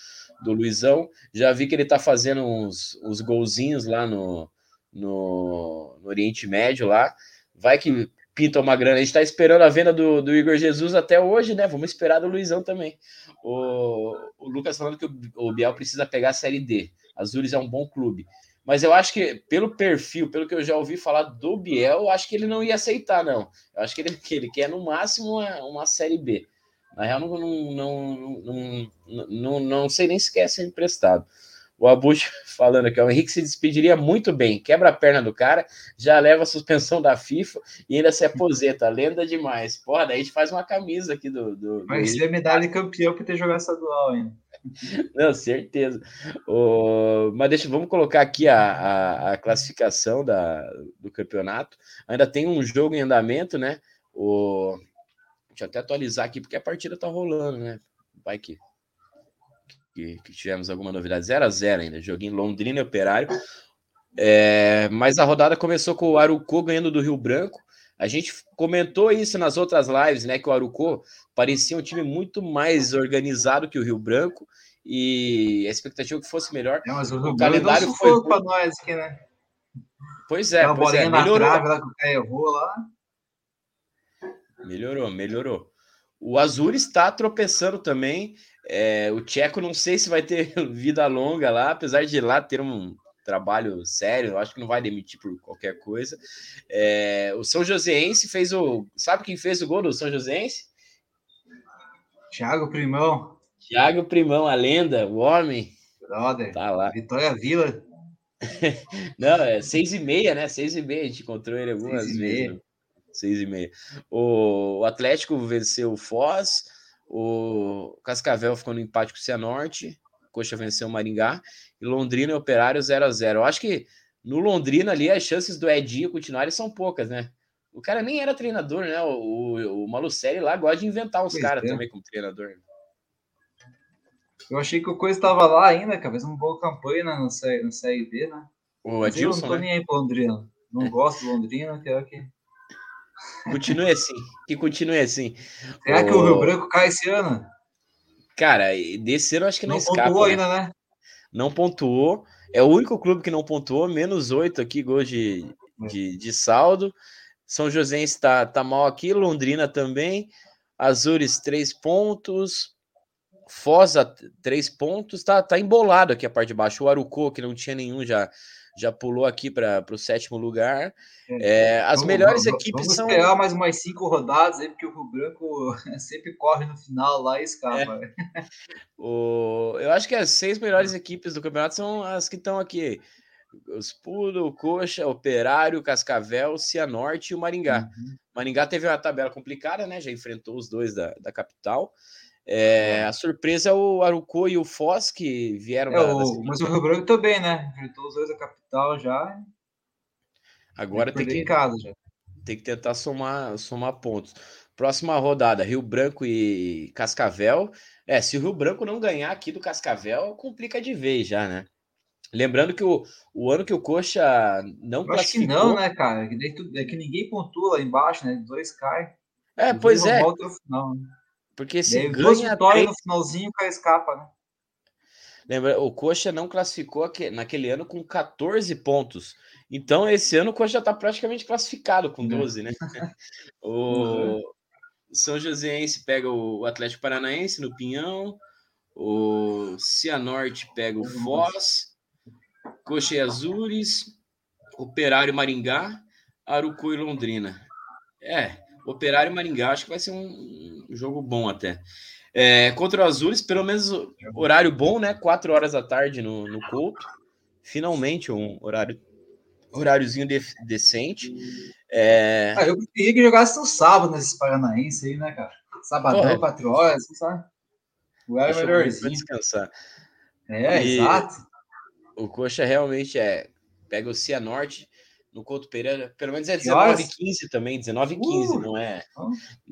do Luizão. Já vi que ele tá fazendo uns, uns golzinhos lá no, no, no Oriente Médio lá. Vai que pinta uma grana. A gente tá esperando a venda do, do Igor Jesus até hoje, né? Vamos esperar do Luizão também. O, o Lucas falando que o, o Biel precisa pegar a Série D. Azures é um bom clube. Mas eu acho que, pelo perfil, pelo que eu já ouvi falar do Biel, eu acho que ele não ia aceitar, não. Eu acho que ele, que ele quer, no máximo, uma, uma Série B. Na real, não, não, não, não, não, não sei nem se quer ser emprestado. O Abucho falando aqui, o Henrique se despediria muito bem, quebra a perna do cara, já leva a suspensão da FIFA e ainda se aposenta. Lenda demais. Porra, daí a gente faz uma camisa aqui do. do Vai ser medalha de campeão por ter jogado estadual ainda. Não, certeza. Mas deixa, vamos colocar aqui a, a, a, classificação da, do campeonato. Ainda tem um jogo em andamento, né? O... Deixa eu até atualizar aqui, porque a partida tá rolando, né? Vai que, que, que tivemos alguma novidade. 0 a 0 ainda, joguinho Londrina e Operário. É... Mas a rodada começou com o Arucô ganhando do Rio Branco. A gente comentou isso nas outras lives, né? Que o Arucô parecia um time muito mais organizado que o Rio Branco e a expectativa é que fosse melhor. É, mas o, o calendário foi para nós aqui, né? Pois é, pois é, melhorou. Trave, lá, que errou lá. Melhorou, melhorou. O Azul está tropeçando também. É, o Tcheco não sei se vai ter vida longa lá, apesar de lá ter um trabalho sério, eu acho que não vai demitir por qualquer coisa. É, o São Joséense fez o. Sabe quem fez o gol do São Joséense? Thiago Primão. Thiago Primão, a lenda, o homem. Brother. Tá lá. Vitória Vila. não, é seis e meia, né? Seis e meia, a gente encontrou ele algumas vezes. Seis e meia. O, o Atlético venceu o Foz, o Cascavel ficou no empate com o Cianorte, Coxa venceu o Maringá, e Londrina e Operário 0 a 0 Eu acho que no Londrina ali as chances do Edinho continuarem são poucas, né? O cara nem era treinador, né? O, o, o Malucelli lá gosta de inventar uns caras é. também como treinador. Eu achei que o Coisa estava lá ainda, cara. Fez uma boa campanha no, no CRD, né? O Adilson, eu não tô né? nem aí pro Londrina. Não gosto do Londrina, quero que... Continue assim. Que continue assim. Será o... que o Rio Branco cai esse ano? Cara, desse ano acho que não, não escapa. Pontuou né? ainda, né? Não pontuou. É o único clube que não pontuou, menos oito aqui, gols de, de, de saldo. São José está tá mal aqui, Londrina também. Azures, três pontos. Fosa, três pontos. Tá, tá embolado aqui a parte de baixo. O Arucô, que não tinha nenhum, já, já pulou aqui para o sétimo lugar. É, é as vamos, melhores vamos, equipes vamos são. Vamos esperar mais umas cinco rodadas aí, porque o Rio Branco sempre corre no final lá e escapa. É. o... Eu acho que as seis melhores equipes do campeonato são as que estão aqui. Os Pudo, Coxa, Operário, Cascavel, Cianorte e o Maringá. Uhum. Maringá teve uma tabela complicada, né? Já enfrentou os dois da, da capital. É, a surpresa é o Arucô e o Foz, que vieram é, da, o, Mas o Rio Branco também, né? Enfrentou os dois da capital já. Agora tem que, casa, tem que tentar somar, somar pontos. Próxima rodada, Rio Branco e Cascavel. É, se o Rio Branco não ganhar aqui do Cascavel, complica de vez já, né? Lembrando que o, o ano que o Coxa não Eu. Acho que não, né, cara? É que, é que ninguém pontua lá embaixo, né? Dois caem. É, pois é. Final, né? Porque se ganha duas vitórias três... no finalzinho, o cara escapa, né? Lembra, o Coxa não classificou naquele ano com 14 pontos. Então, esse ano o Coxa já está praticamente classificado com 12, né? o uhum. São Joséense pega o Atlético Paranaense no Pinhão. O Cianorte pega o Foz. Coxa e Azures, Operário Maringá, Arucu e Londrina. É, Operário Maringá, acho que vai ser um, jogo bom até. É, contra o Azures, pelo menos horário bom, né? Quatro horas da tarde no, no Couto. Finalmente um horário horáriozinho de, decente. É... Ah, eu queria que jogasse no sábado nesses paranaenses aí, né, cara? Sabadão, Porra. quatro horas, sabe? O é melhorzinho. descansar. É, e... exato o Coxa realmente é. Pega o Cianorte no Couto Pereira, pelo menos é 19h15 também, 19h15, uh, não é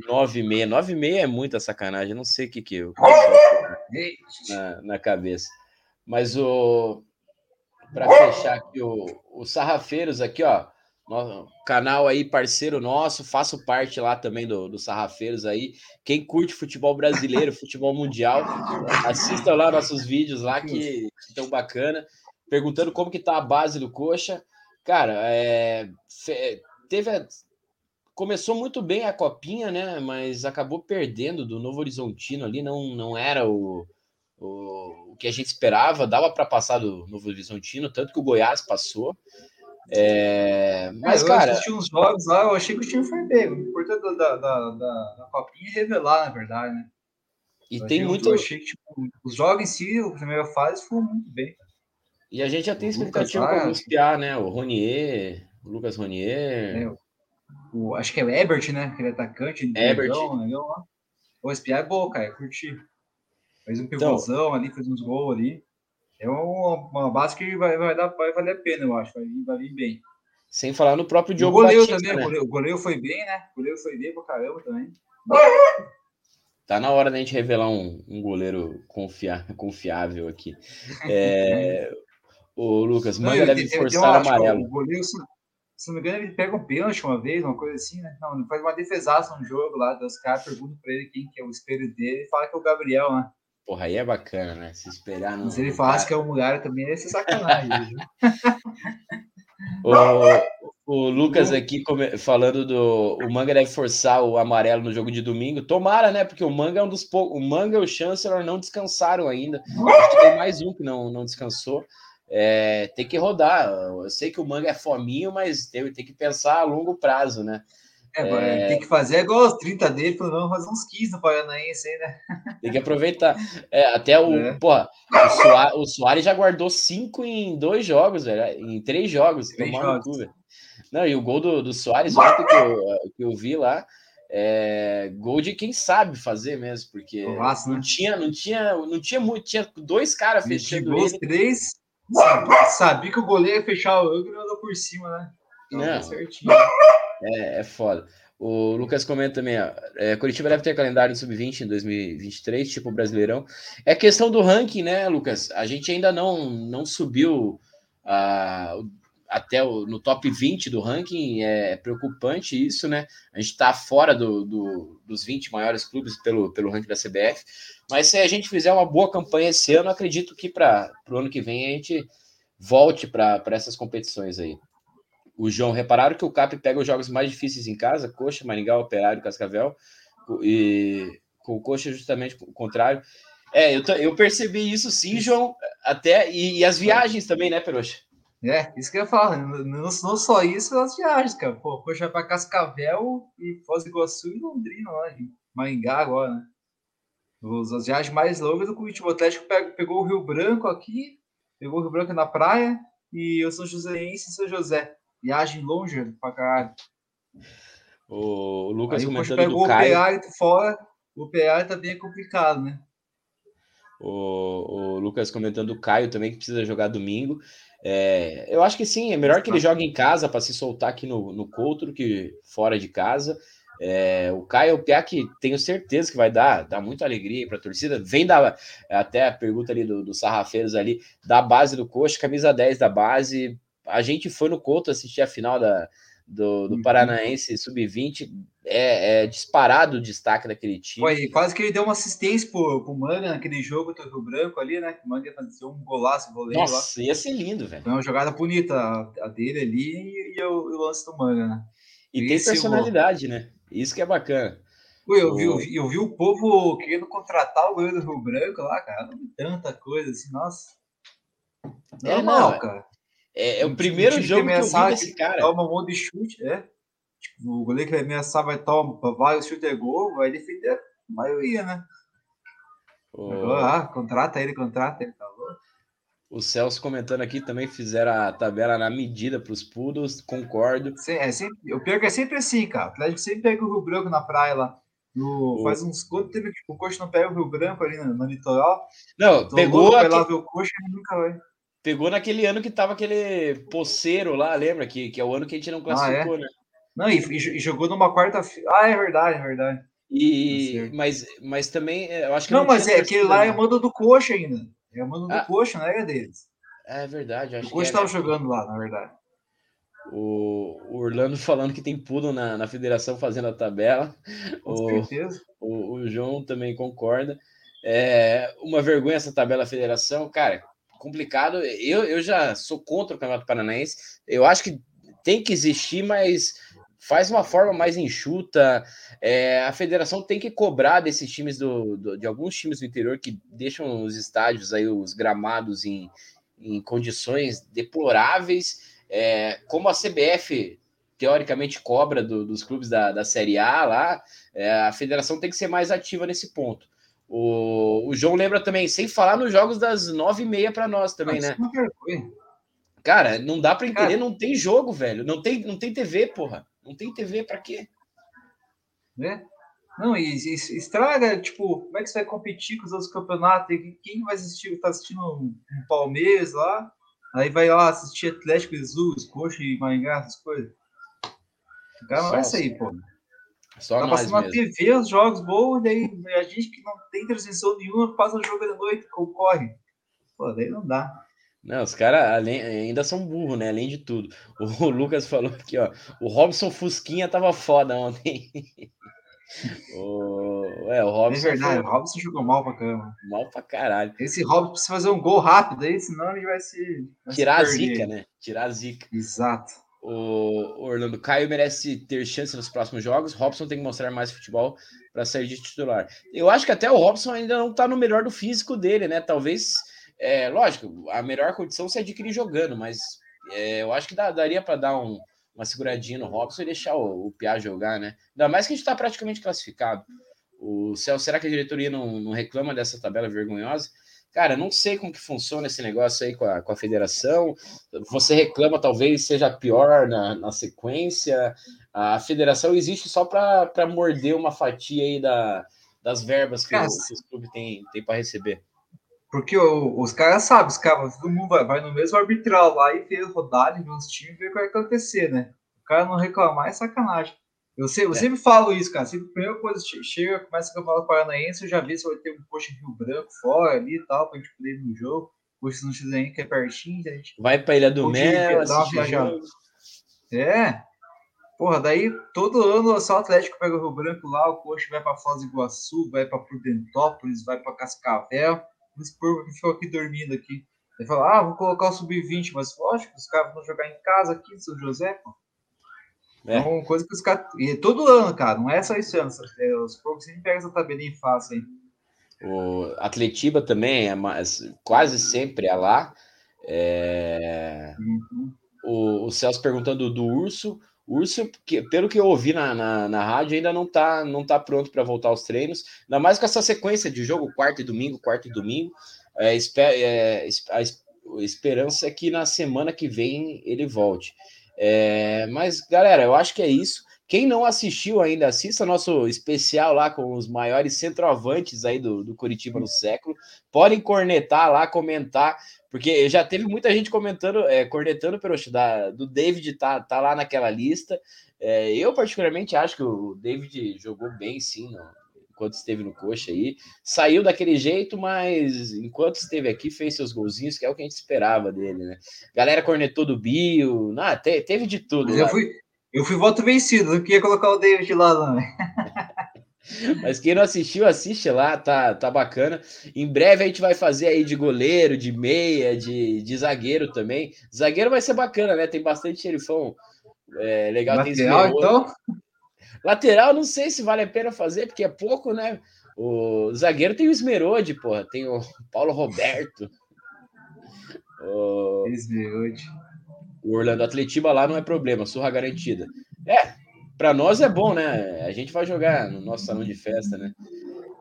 9h30. 9h30 é muita sacanagem, não sei o que que eu na, na cabeça. Mas o para fechar aqui o, o Sarrafeiros aqui, ó, no, canal aí parceiro nosso, faço parte lá também do, do Sarrafeiros aí. Quem curte futebol brasileiro, futebol mundial, assista lá nossos vídeos lá que estão bacana perguntando como que tá a base do Coxa. Cara, é, teve a, começou muito bem a copinha, né? Mas acabou perdendo do Novo Horizontino ali, não, não era o, o, o que a gente esperava, dava para passar do Novo Horizontino, tanto que o Goiás passou. É, mas, é, eu cara. assisti uns jogos lá, eu achei que o time foi bem. O importante da, da, da, da Copinha é revelar, na verdade, né? E eu tem muito. Eu achei que tipo, os jogos em si, a primeira fase, foram muito bem. E a gente já tem expectativa com alguns piar, né? O Ronier, o Lucas Ronier. É, o, acho que é o Ebert, né? Aquele atacante. Ebert. Legal, o espiar é bom, cara. Curti. Fez um então pivôzão então, ali, fez uns gols ali. É uma, uma base que vai, vai, dar, vai valer a pena, eu acho. Vai, vai vir bem. Sem falar no próprio Diogo o goleiro Batista, também, né? o, goleiro, foi bem, né? O goleiro foi bem pra caramba também. Tá na hora da gente revelar um, um goleiro confia, confiável aqui. É, o Lucas, Manga não, deve forçar o amarelo. O goleiro, se, se, não me engano, ele pega um pênalti uma vez, uma coisa assim, né? Não, ele faz uma defesaça no jogo lá, os caras perguntam pra ele quem que é o espelho dele e fala que é o Gabriel, né? Porra, aí é bacana, né? Se esperar no. Se ele falasse que é o Mulher também, ia ser sacanagem. o, o Lucas aqui falando do. O Manga deve forçar o amarelo no jogo de domingo. Tomara, né? Porque o Manga é um dos poucos. O Manga e o Chancellor não descansaram ainda. Acho que tem mais um que não, não descansou é, tem que rodar. Eu sei que o manga é fominho, mas tem, tem que pensar a longo prazo, né? É, é... tem que fazer igual os 30 dele, pelo menos fazer uns 15 no Paranaense aí, né? Tem que aproveitar. É, até o, é. porra, o, Soares, o Soares já guardou 5 em dois jogos, velho, em três jogos. Três jogos. Cu, Não, e o gol do, do Soares, ontem que eu, que eu vi lá, é, gol de quem sabe fazer mesmo, porque Nossa, não, né? tinha, não tinha, não tinha muito, tinha dois caras fechando ele. três Sabia, que o goleiro ia fechar o ângulo e andou por cima, né? Então, Não. Certinho. É, é foda. O Lucas comenta também, ó, é, Curitiba deve ter calendário em sub-20 em 2023, tipo Brasileirão. É questão do ranking, né, Lucas? A gente ainda não, não subiu a, até o, no top 20 do ranking, é preocupante isso, né? A gente está fora do, do, dos 20 maiores clubes pelo, pelo ranking da CBF, mas se a gente fizer uma boa campanha esse ano, acredito que para o ano que vem a gente volte para essas competições aí. O João, repararam que o CAP pega os jogos mais difíceis em casa, Coxa, Maringá, Operário, Cascavel, e com o Coxa justamente o contrário. É, eu, eu percebi isso sim, João, até, e, e as viagens também, né, Peroxa? É, isso que eu ia falar, não, não só isso, as viagens, cara. Pô, Coxa para Cascavel e Foz do Iguaçu e Londrina, lá, em Maringá agora, né? As viagens mais longas do Curitiba Atlético pegou o Rio Branco aqui, pegou o Rio Branco na praia e o São Joséense e São José. Viagem longe pra caralho. O Lucas Aí, comentando pegou do Caio. o PA fora, o PA tá bem complicado, né? O, o Lucas comentando o Caio também, que precisa jogar domingo. É, eu acho que sim, é melhor que ele jogue em casa para se soltar aqui no, no Couto do que fora de casa. É, o Caio é o Pia que tenho certeza que vai dar, dar muita alegria para a torcida. Vem da até a pergunta ali do, do Sarrafeiros ali, da base do Coxa, camisa 10 da base. A gente foi no Couto assistir a final da, do, do Uhum. Paranaense Sub-20. É, é disparado o destaque daquele time. Foi, quase que ele deu uma assistência pro, pro Manga naquele jogo do Rio Branco ali, né? Que o Manga fazer um golaço, voleio lá. Nossa, ia ser lindo, velho. Foi uma jogada bonita a, a dele ali e, o, o lance do Manga, né? E E tem esse personalidade, né? Isso que é bacana. Pô, eu, vi, O- eu, vi, eu vi o povo querendo contratar o goleiro do Rio Branco lá, cara. Não vi tanta coisa assim, nossa. É, Normal, não, cara. É, é o primeiro jogo que eu vi desse cara. Toma um monte de chute, é. Tipo, o goleiro que vai ameaçar vai tomar vários chutes é gol, vai defender a maioria, né? O, Agora, ah, contrata ele, contrata ele, tá louco. o Celso comentando aqui também fizeram a tabela na medida para os Poodles, concordo. É sempre, o pior é que é sempre assim, cara. O Atlético sempre pega o Rio Branco na praia lá. No, faz uns quanto tempo que o Coxa não pega o Rio Branco ali no, no litoral? Não, Tô pegou, louco, aque- lá ver o Coxa e nunca vai. Pegou naquele ano que tava aquele poceiro lá, lembra? Que, que é o ano que a gente não Ah, classificou, né? Não, e, e jogou numa quarta-feira. Ah, é verdade, é verdade. E, Tá mas, mas também, é, eu acho que Não, mas tinha é aquele lá é né? mando do Coxa ainda. É mando do Ah. Coxa, não era deles. É verdade, acho O que Coxa é, tava né? jogando lá, na verdade. O, Orlando falando que tem Poodle na, na federação fazendo a tabela. Com O, certeza. O, o João também concorda. É uma vergonha essa tabela federação, cara. Complicado. Eu, eu já sou contra o Campeonato Paranaense. Eu acho que tem que existir, mas faz uma forma mais enxuta. É, a federação tem que cobrar desses times do, do- de alguns times do interior que deixam os estádios aí, os gramados em, em condições deploráveis. É, como a CBF teoricamente cobra do- dos clubes da, da Série A lá, é, a federação tem que ser mais ativa nesse ponto. O, o João lembra também, sem falar nos jogos das nove e meia para nós também, Isso né? uma vergonha. Cara, não dá para entender, Cara. não tem jogo, velho. Não tem, não tem TV, porra. Não tem TV para quê? né? Não, e, e estraga, tipo, como é que você vai competir com os outros campeonatos? Quem vai assistir? Tá assistindo um, Palmeiras lá, aí vai lá assistir Atlético Jesus, Coxa e Maringá, essas coisas. O cara não vai sair, pô. Só Tá nós mesmo. TV os jogos bons, daí a gente que não tem transmissão nenhuma passa o jogo da noite, concorre. Pô, daí não dá. Não, os caras ainda são burros, né? Além de tudo. O Lucas falou aqui, ó. O Robson Fusquinha tava foda ontem. o, é, o É Robson verdade, o foi Robson jogou mal pra caramba. mal pra caralho. Esse Robson precisa fazer um gol rápido aí, senão ele vai se. vai se Tirar a perder. zica, né? Tirar a zica. Exato. O Orlando Caio merece ter chance nos próximos jogos. Robson tem que mostrar mais futebol para sair de titular. Eu acho que até o Robson ainda não tá no melhor do físico dele, né? Talvez, é, lógico, a melhor condição se adquirir jogando, mas é, eu acho que dá- daria para dar um- uma seguradinha no Robson e deixar o, o Piá jogar, né? Ainda mais que a gente está praticamente classificado. O Céu, será que a diretoria não, não reclama dessa tabela vergonhosa? Cara, não sei como que funciona esse negócio aí com a, com a federação. Você reclama, talvez seja pior na, na sequência. A federação existe só para morder uma fatia aí da, das verbas que, Cara, o, que os clubes têm têm para receber. Porque o- os caras sabem, os caras, todo mundo vai, vai no mesmo arbitral lá e vê rodada, vê os times e vê o que vai acontecer, né? O cara não reclamar é sacanagem. Eu, sei, eu É. sempre falo isso, cara. Sempre a primeira coisa che- chega, começa a campeonato paranaense, eu já vi se vai ter um coxa Rio Branco fora ali e tal, pra gente poder ir no jogo. Não nem que é pertinho, a gente. Vai pra Ilha do Mel, É. Porra, daí todo ano só o Atlético pega o Rio Branco lá, o Coxa vai pra Foz do Iguaçu, vai pra Prudentópolis, vai pra Cascavel. Os porcos ficam aqui dormindo aqui. Ele fala, ah, vou colocar o sub-20, mas lógico, os caras vão jogar em casa aqui em São José, pô. É. uma coisa que os caras. E todo ano, cara, não é só esse ano. É, os porcos sempre pegam essa tabelinha fácil aí. O Atletiba também é mais, quase sempre é lá. É... Uhum. O, o Celso perguntando do Urso. O Urso, que, pelo que eu ouvi na, na, na rádio, ainda não está não tá pronto para voltar aos treinos. Ainda mais com essa sequência de jogo, quarto e domingo, quarto e domingo. É, esper, é, a esperança é que na semana que vem ele volte. É, mas, galera, eu acho que é isso. Quem não assistiu ainda, assista nosso especial lá com os maiores centroavantes aí do, do Curitiba no século. Podem cornetar lá, comentar, porque já teve muita gente comentando, é, cornetando, Peroxo, da, do David tá, tá lá naquela lista. É, eu, particularmente, acho que o David jogou bem, sim, no, enquanto esteve no coxa aí. Saiu daquele jeito, mas enquanto esteve aqui, fez seus golzinhos, que é o que a gente esperava dele, né? Galera cornetou do Bio, ah, te, teve de tudo. eu fui, eu fui voto vencido, não queria colocar o David lá, não. Mas quem não assistiu, assiste lá, tá, tá bacana. Em breve a gente vai fazer aí de goleiro, de meia, de, de zagueiro também. Zagueiro vai ser bacana, né? Tem bastante xerifão é, legal. Lateral, tem então? Lateral, não sei se vale a pena fazer, porque é pouco, né? O zagueiro tem o Esmerode, porra. Tem o Paulo Roberto. O... Esmerode. O Orlando Atletiba lá não é problema, surra garantida. É, para nós é bom, né? A gente vai jogar no nosso salão de festa, né?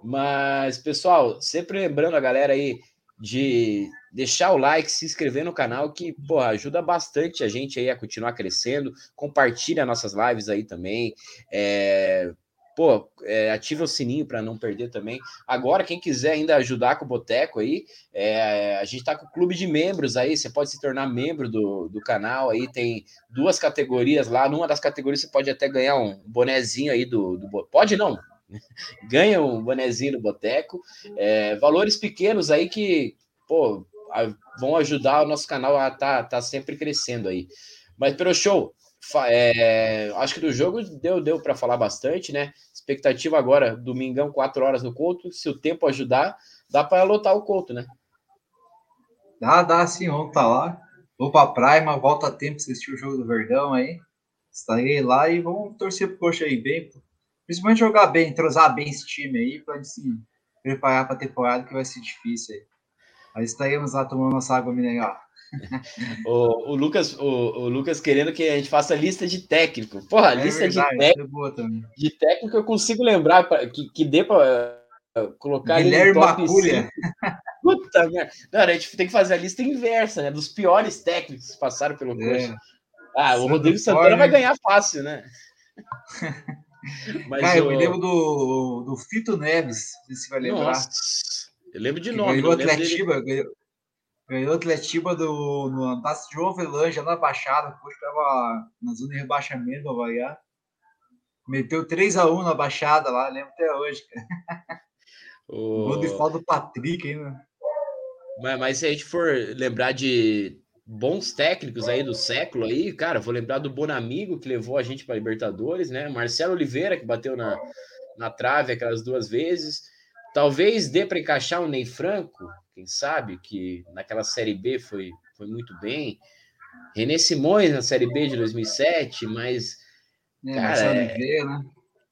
Mas, pessoal, sempre lembrando a galera aí de deixar o like, se inscrever no canal, que pô, ajuda bastante a gente aí a continuar crescendo. Compartilha nossas lives aí também. É, pô, é, ativa o sininho para não perder também. Agora, quem quiser ainda ajudar com o Boteco aí, é, a gente está com o clube de membros aí, você pode se tornar membro do, do canal aí, tem duas categorias lá, numa das categorias você pode até ganhar um bonezinho aí do, do pode não, ganha um bonezinho do Boteco, é, valores pequenos aí que, pô, vão ajudar o nosso canal a tá, tá sempre crescendo aí. Mas pelo show, é, acho que do jogo deu, deu para falar bastante, né? Expectativa agora, domingão, 4 horas no Couto. Se o tempo ajudar, dá para lotar o Couto, né? Dá, dá sim, vamos tá lá. Vou para praia, volta a tempo assistir o jogo do Verdão aí. Estarei lá e vamos torcer pro Coxa aí bem. Principalmente jogar bem, entrosar bem esse time aí, para se preparar para a temporada que vai ser difícil aí. Mas estaremos lá tomando nossa água mineral. o, o, Lucas, o, o, Lucas querendo que a gente faça lista de técnico. Porra, é lista verdade, de, técnico, é de técnico eu consigo lembrar pra, que, que dê para uh, colocar Guilherme Baculha. Puta merda. Não, a gente tem que fazer a lista inversa, né? Dos piores técnicos que passaram pelo é. Ah, o Rodrigo Santana vai ganhar fácil, né? Mas Cara, eu me lembro do, do Fito Neves, não sei se vai lembrar. Nossa, eu lembro de nome. Ganhou Atletiba, dele... ganhou, ganhou Atletiba do, no Antácio João Avelange, na Baixada, depois estava na zona de rebaixamento do Havaiá. Meteu 3x1 na Baixada lá, lembro até hoje, cara. O gol de falta do Patrick ainda. Mas, mas se a gente for lembrar de bons técnicos aí do século aí, cara, vou lembrar do Bonamigo que levou a gente para Libertadores, né? Marcelo Oliveira que bateu na, na trave aquelas duas vezes. Talvez dê para encaixar o Ney Franco, quem sabe, que naquela Série B foi, foi muito bem. René Simões na Série B de 2007, mas é, cara, é, né?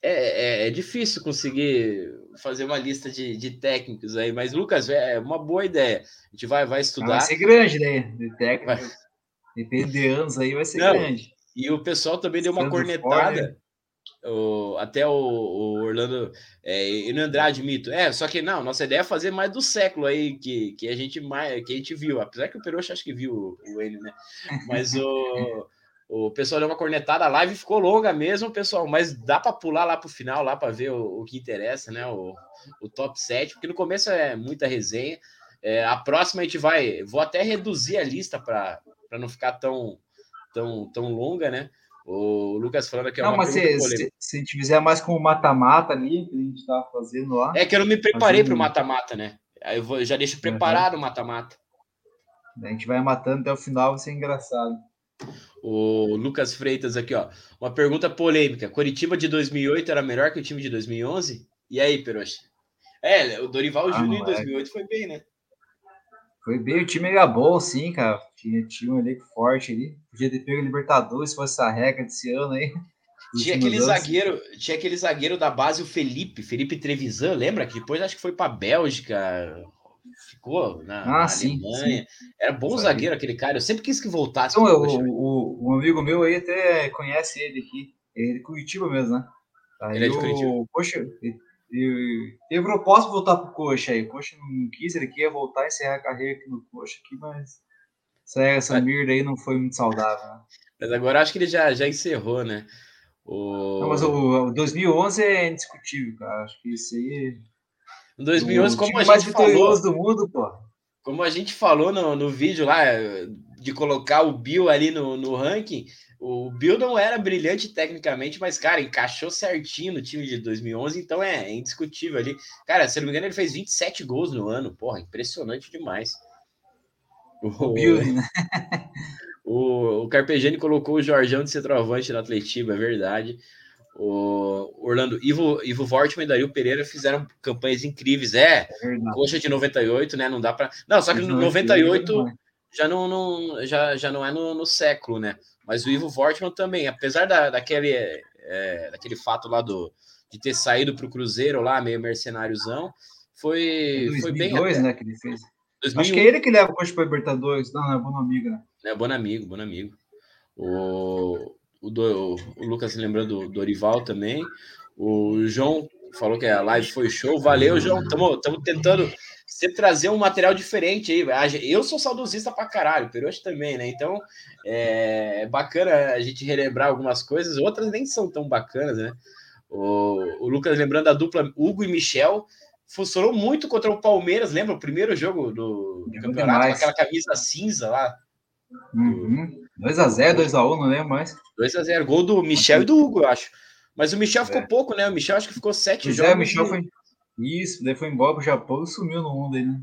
é, é, é, difícil conseguir fazer uma lista de, de técnicos aí, mas Lucas, é uma boa ideia. A gente vai, vai estudar. Vai ser grande, né? De técnicos. Depende de anos aí, vai ser Não, grande. E o pessoal também deu uma cornetada. O, até o, o Orlando é, e no Andrade Mito. É, só que não, nossa ideia é fazer mais do século aí que, que a gente mais que a gente viu. Apesar que o Peroxa acho que viu o, o N, né? Mas o o pessoal deu uma cornetada, a live ficou longa mesmo, pessoal, mas dá para pular lá para o final, lá para ver o, o, que interessa, né? O, o top 7, porque no começo é muita resenha. É, a próxima a gente vai. Vou até reduzir a lista para não ficar tão, tão, tão longa, né? O Lucas falando que é não, uma mas se, se, se, a gente fizer mais com o mata-mata ali, que a gente estava fazendo lá. É que eu não me preparei para o mata-mata, né? Aí eu vou, já deixo preparado o mata-mata. A gente vai matando até o final, vai ser engraçado. O Lucas Freitas aqui, ó. Uma pergunta polêmica. Curitiba de 2008 era melhor que o time de 2011? E aí, Peroxa? É, o Dorival ah, Júnior em 2008 é. foi bem, né? Foi bem, o time era bom, sim, cara. Tinha, tinha um elenco forte ali. Podia ter pego Libertadores se fosse a regra desse ano aí. Tinha aquele zagueiro, tinha aquele zagueiro da base, o Felipe, Felipe Trevisan, lembra? Que depois acho que foi para Bélgica, ficou na, ah, na sim, Alemanha. Sim. Era bom zagueiro aquele cara, eu sempre quis que voltasse. Então, o, o, um amigo meu aí até conhece ele aqui, ele é de Curitiba mesmo, né? Aí ele é de Curitiba. O, poxa, teve proposta de voltar pro Coxa aí, o Coxa não quis, ele queria voltar e encerrar a carreira aqui no Coxa, aqui, mas essa, essa merda aí não foi muito saudável, né? Mas agora acho que ele já, já encerrou, né? O... Não, mas o, o 2011 é indiscutível, cara. Acho que isso aí. Em 2011, como a gente falou, do mundo, pô. Como a gente falou no, no vídeo lá, de colocar o Bill ali no, no ranking, o Bill não era brilhante tecnicamente, mas, cara, encaixou certinho no time de 2011, então é, é indiscutível ali. Cara, se não me engano, ele fez 27 gols no ano, porra, impressionante demais. O, o Bill, né? O, o Carpegiani colocou o Jorjão de centroavante no Atletiba, é verdade. O Orlando, Ivo, Ivo Vortman e Dario Pereira fizeram campanhas incríveis. É, é coxa de 98, né? Não dá para. Não, só que no 98 já não, não, já, já não é no, no século, né? Mas o Ivo Vortman também, apesar da, daquele, é, daquele fato lá do, de ter saído para o Cruzeiro lá, meio mercenáriozão, foi, 2002, foi bem. né, que ele fez. 2001. Acho que é ele que leva o coxa para Libertadores. Não, não é bom amigo, né? É bom amigo, bom amigo. O, o, do, o Lucas lembrando do Dorival também. O João falou que a live foi show. Valeu, João. Estamos tentando sempre trazer um material diferente aí. Eu sou saudosista pra caralho, Peroche também, né? Então é, é bacana a gente relembrar algumas coisas, outras nem são tão bacanas, né? O, o Lucas lembrando a dupla Hugo e Michel funcionou muito contra o Palmeiras, lembra? O primeiro jogo do, do campeonato, com aquela camisa cinza lá. Uhum. 2x0, 2x1, não lembro mais. 2x0, gol do Michel e do Hugo, eu acho. Mas o Michel ficou é. pouco, né? O Michel acho que ficou sete pois jogos. É, o Michel foi. Isso, daí foi embora pro Japão e sumiu no mundo aí, né?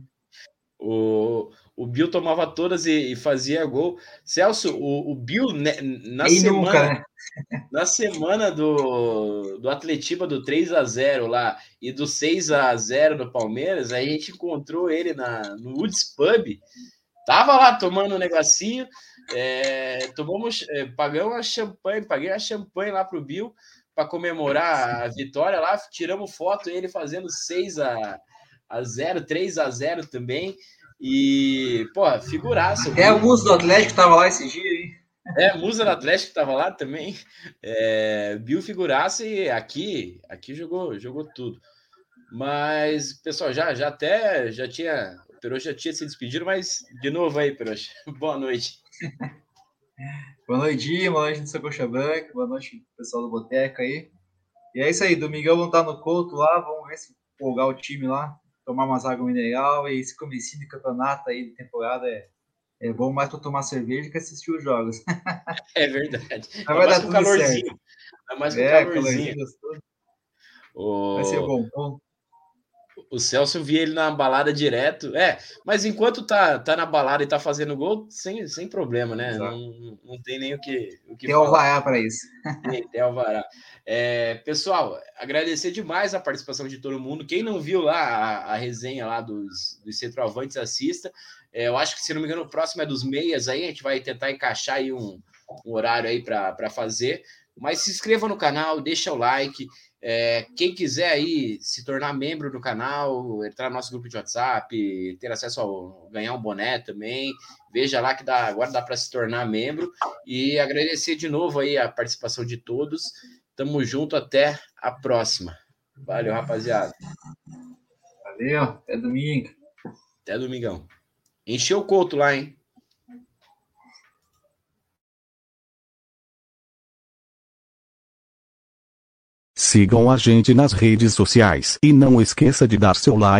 O, o Bill tomava todas e, e fazia gol. Celso, o, o Bill, né, na semana. Nunca, né? Na semana do, do Atletiba do 3 a 0 lá e do 6 a 0 no Palmeiras, aí a gente encontrou ele na, no Woods Pub. Tava lá tomando um negocinho, é, tomamos, é, pagamos a champanhe, paguei a champanhe lá pro Bill para comemorar a vitória lá, tiramos foto ele fazendo 6 a, a 0, 3 a 0 também. E, pô, figuraça. É o Musa do Atlético tava lá esse dia, hein? É, Musa do Atlético tava lá também. É, Bill figuraça e aqui, aqui jogou, jogou tudo. Mas, pessoal, já, já até já tinha. O Peroxa já tinha se despedido, mas de novo aí, Peroxa. Boa noite. boa noite, boa noite do seu Coxa Branca, boa noite pessoal do Boteca aí. E é isso aí, domingão vamos estar no Couto lá, vamos ver se empolgar o time lá tomar umas águas mineral e esse comecinho de campeonato aí de temporada é, é bom mais para tomar cerveja que assistir os jogos. É verdade. Mas vai dar tudo calorzinho. Certo. É mais com é, calorzinho. calorzinho o... Vai ser bom. bom. O Celso via ele na balada direto. É, mas enquanto tá, tá na balada e tá fazendo gol, sem, sem problema, né? Não, não tem nem o que. O que tem alvará para isso. Tem, tem alvará. É, pessoal, agradecer demais a participação de todo mundo. Quem não viu lá a, a resenha lá dos, dos centroavantes, assista. É, eu acho que, se não me engano, o próximo é dos meias aí. A gente vai tentar encaixar aí um, um horário aí para fazer. Mas se inscreva no canal, deixa o like. É, quem quiser aí se tornar membro do canal, entrar no nosso grupo de WhatsApp, ter acesso ao ganhar um boné também, veja lá que dá, agora dá para se tornar membro e agradecer de novo aí a participação de todos. Tamo junto até a próxima. Valeu, rapaziada. Valeu, até domingo. Até domingão. Encheu o couto lá, hein? Sigam a gente nas redes sociais. E não esqueça de dar seu like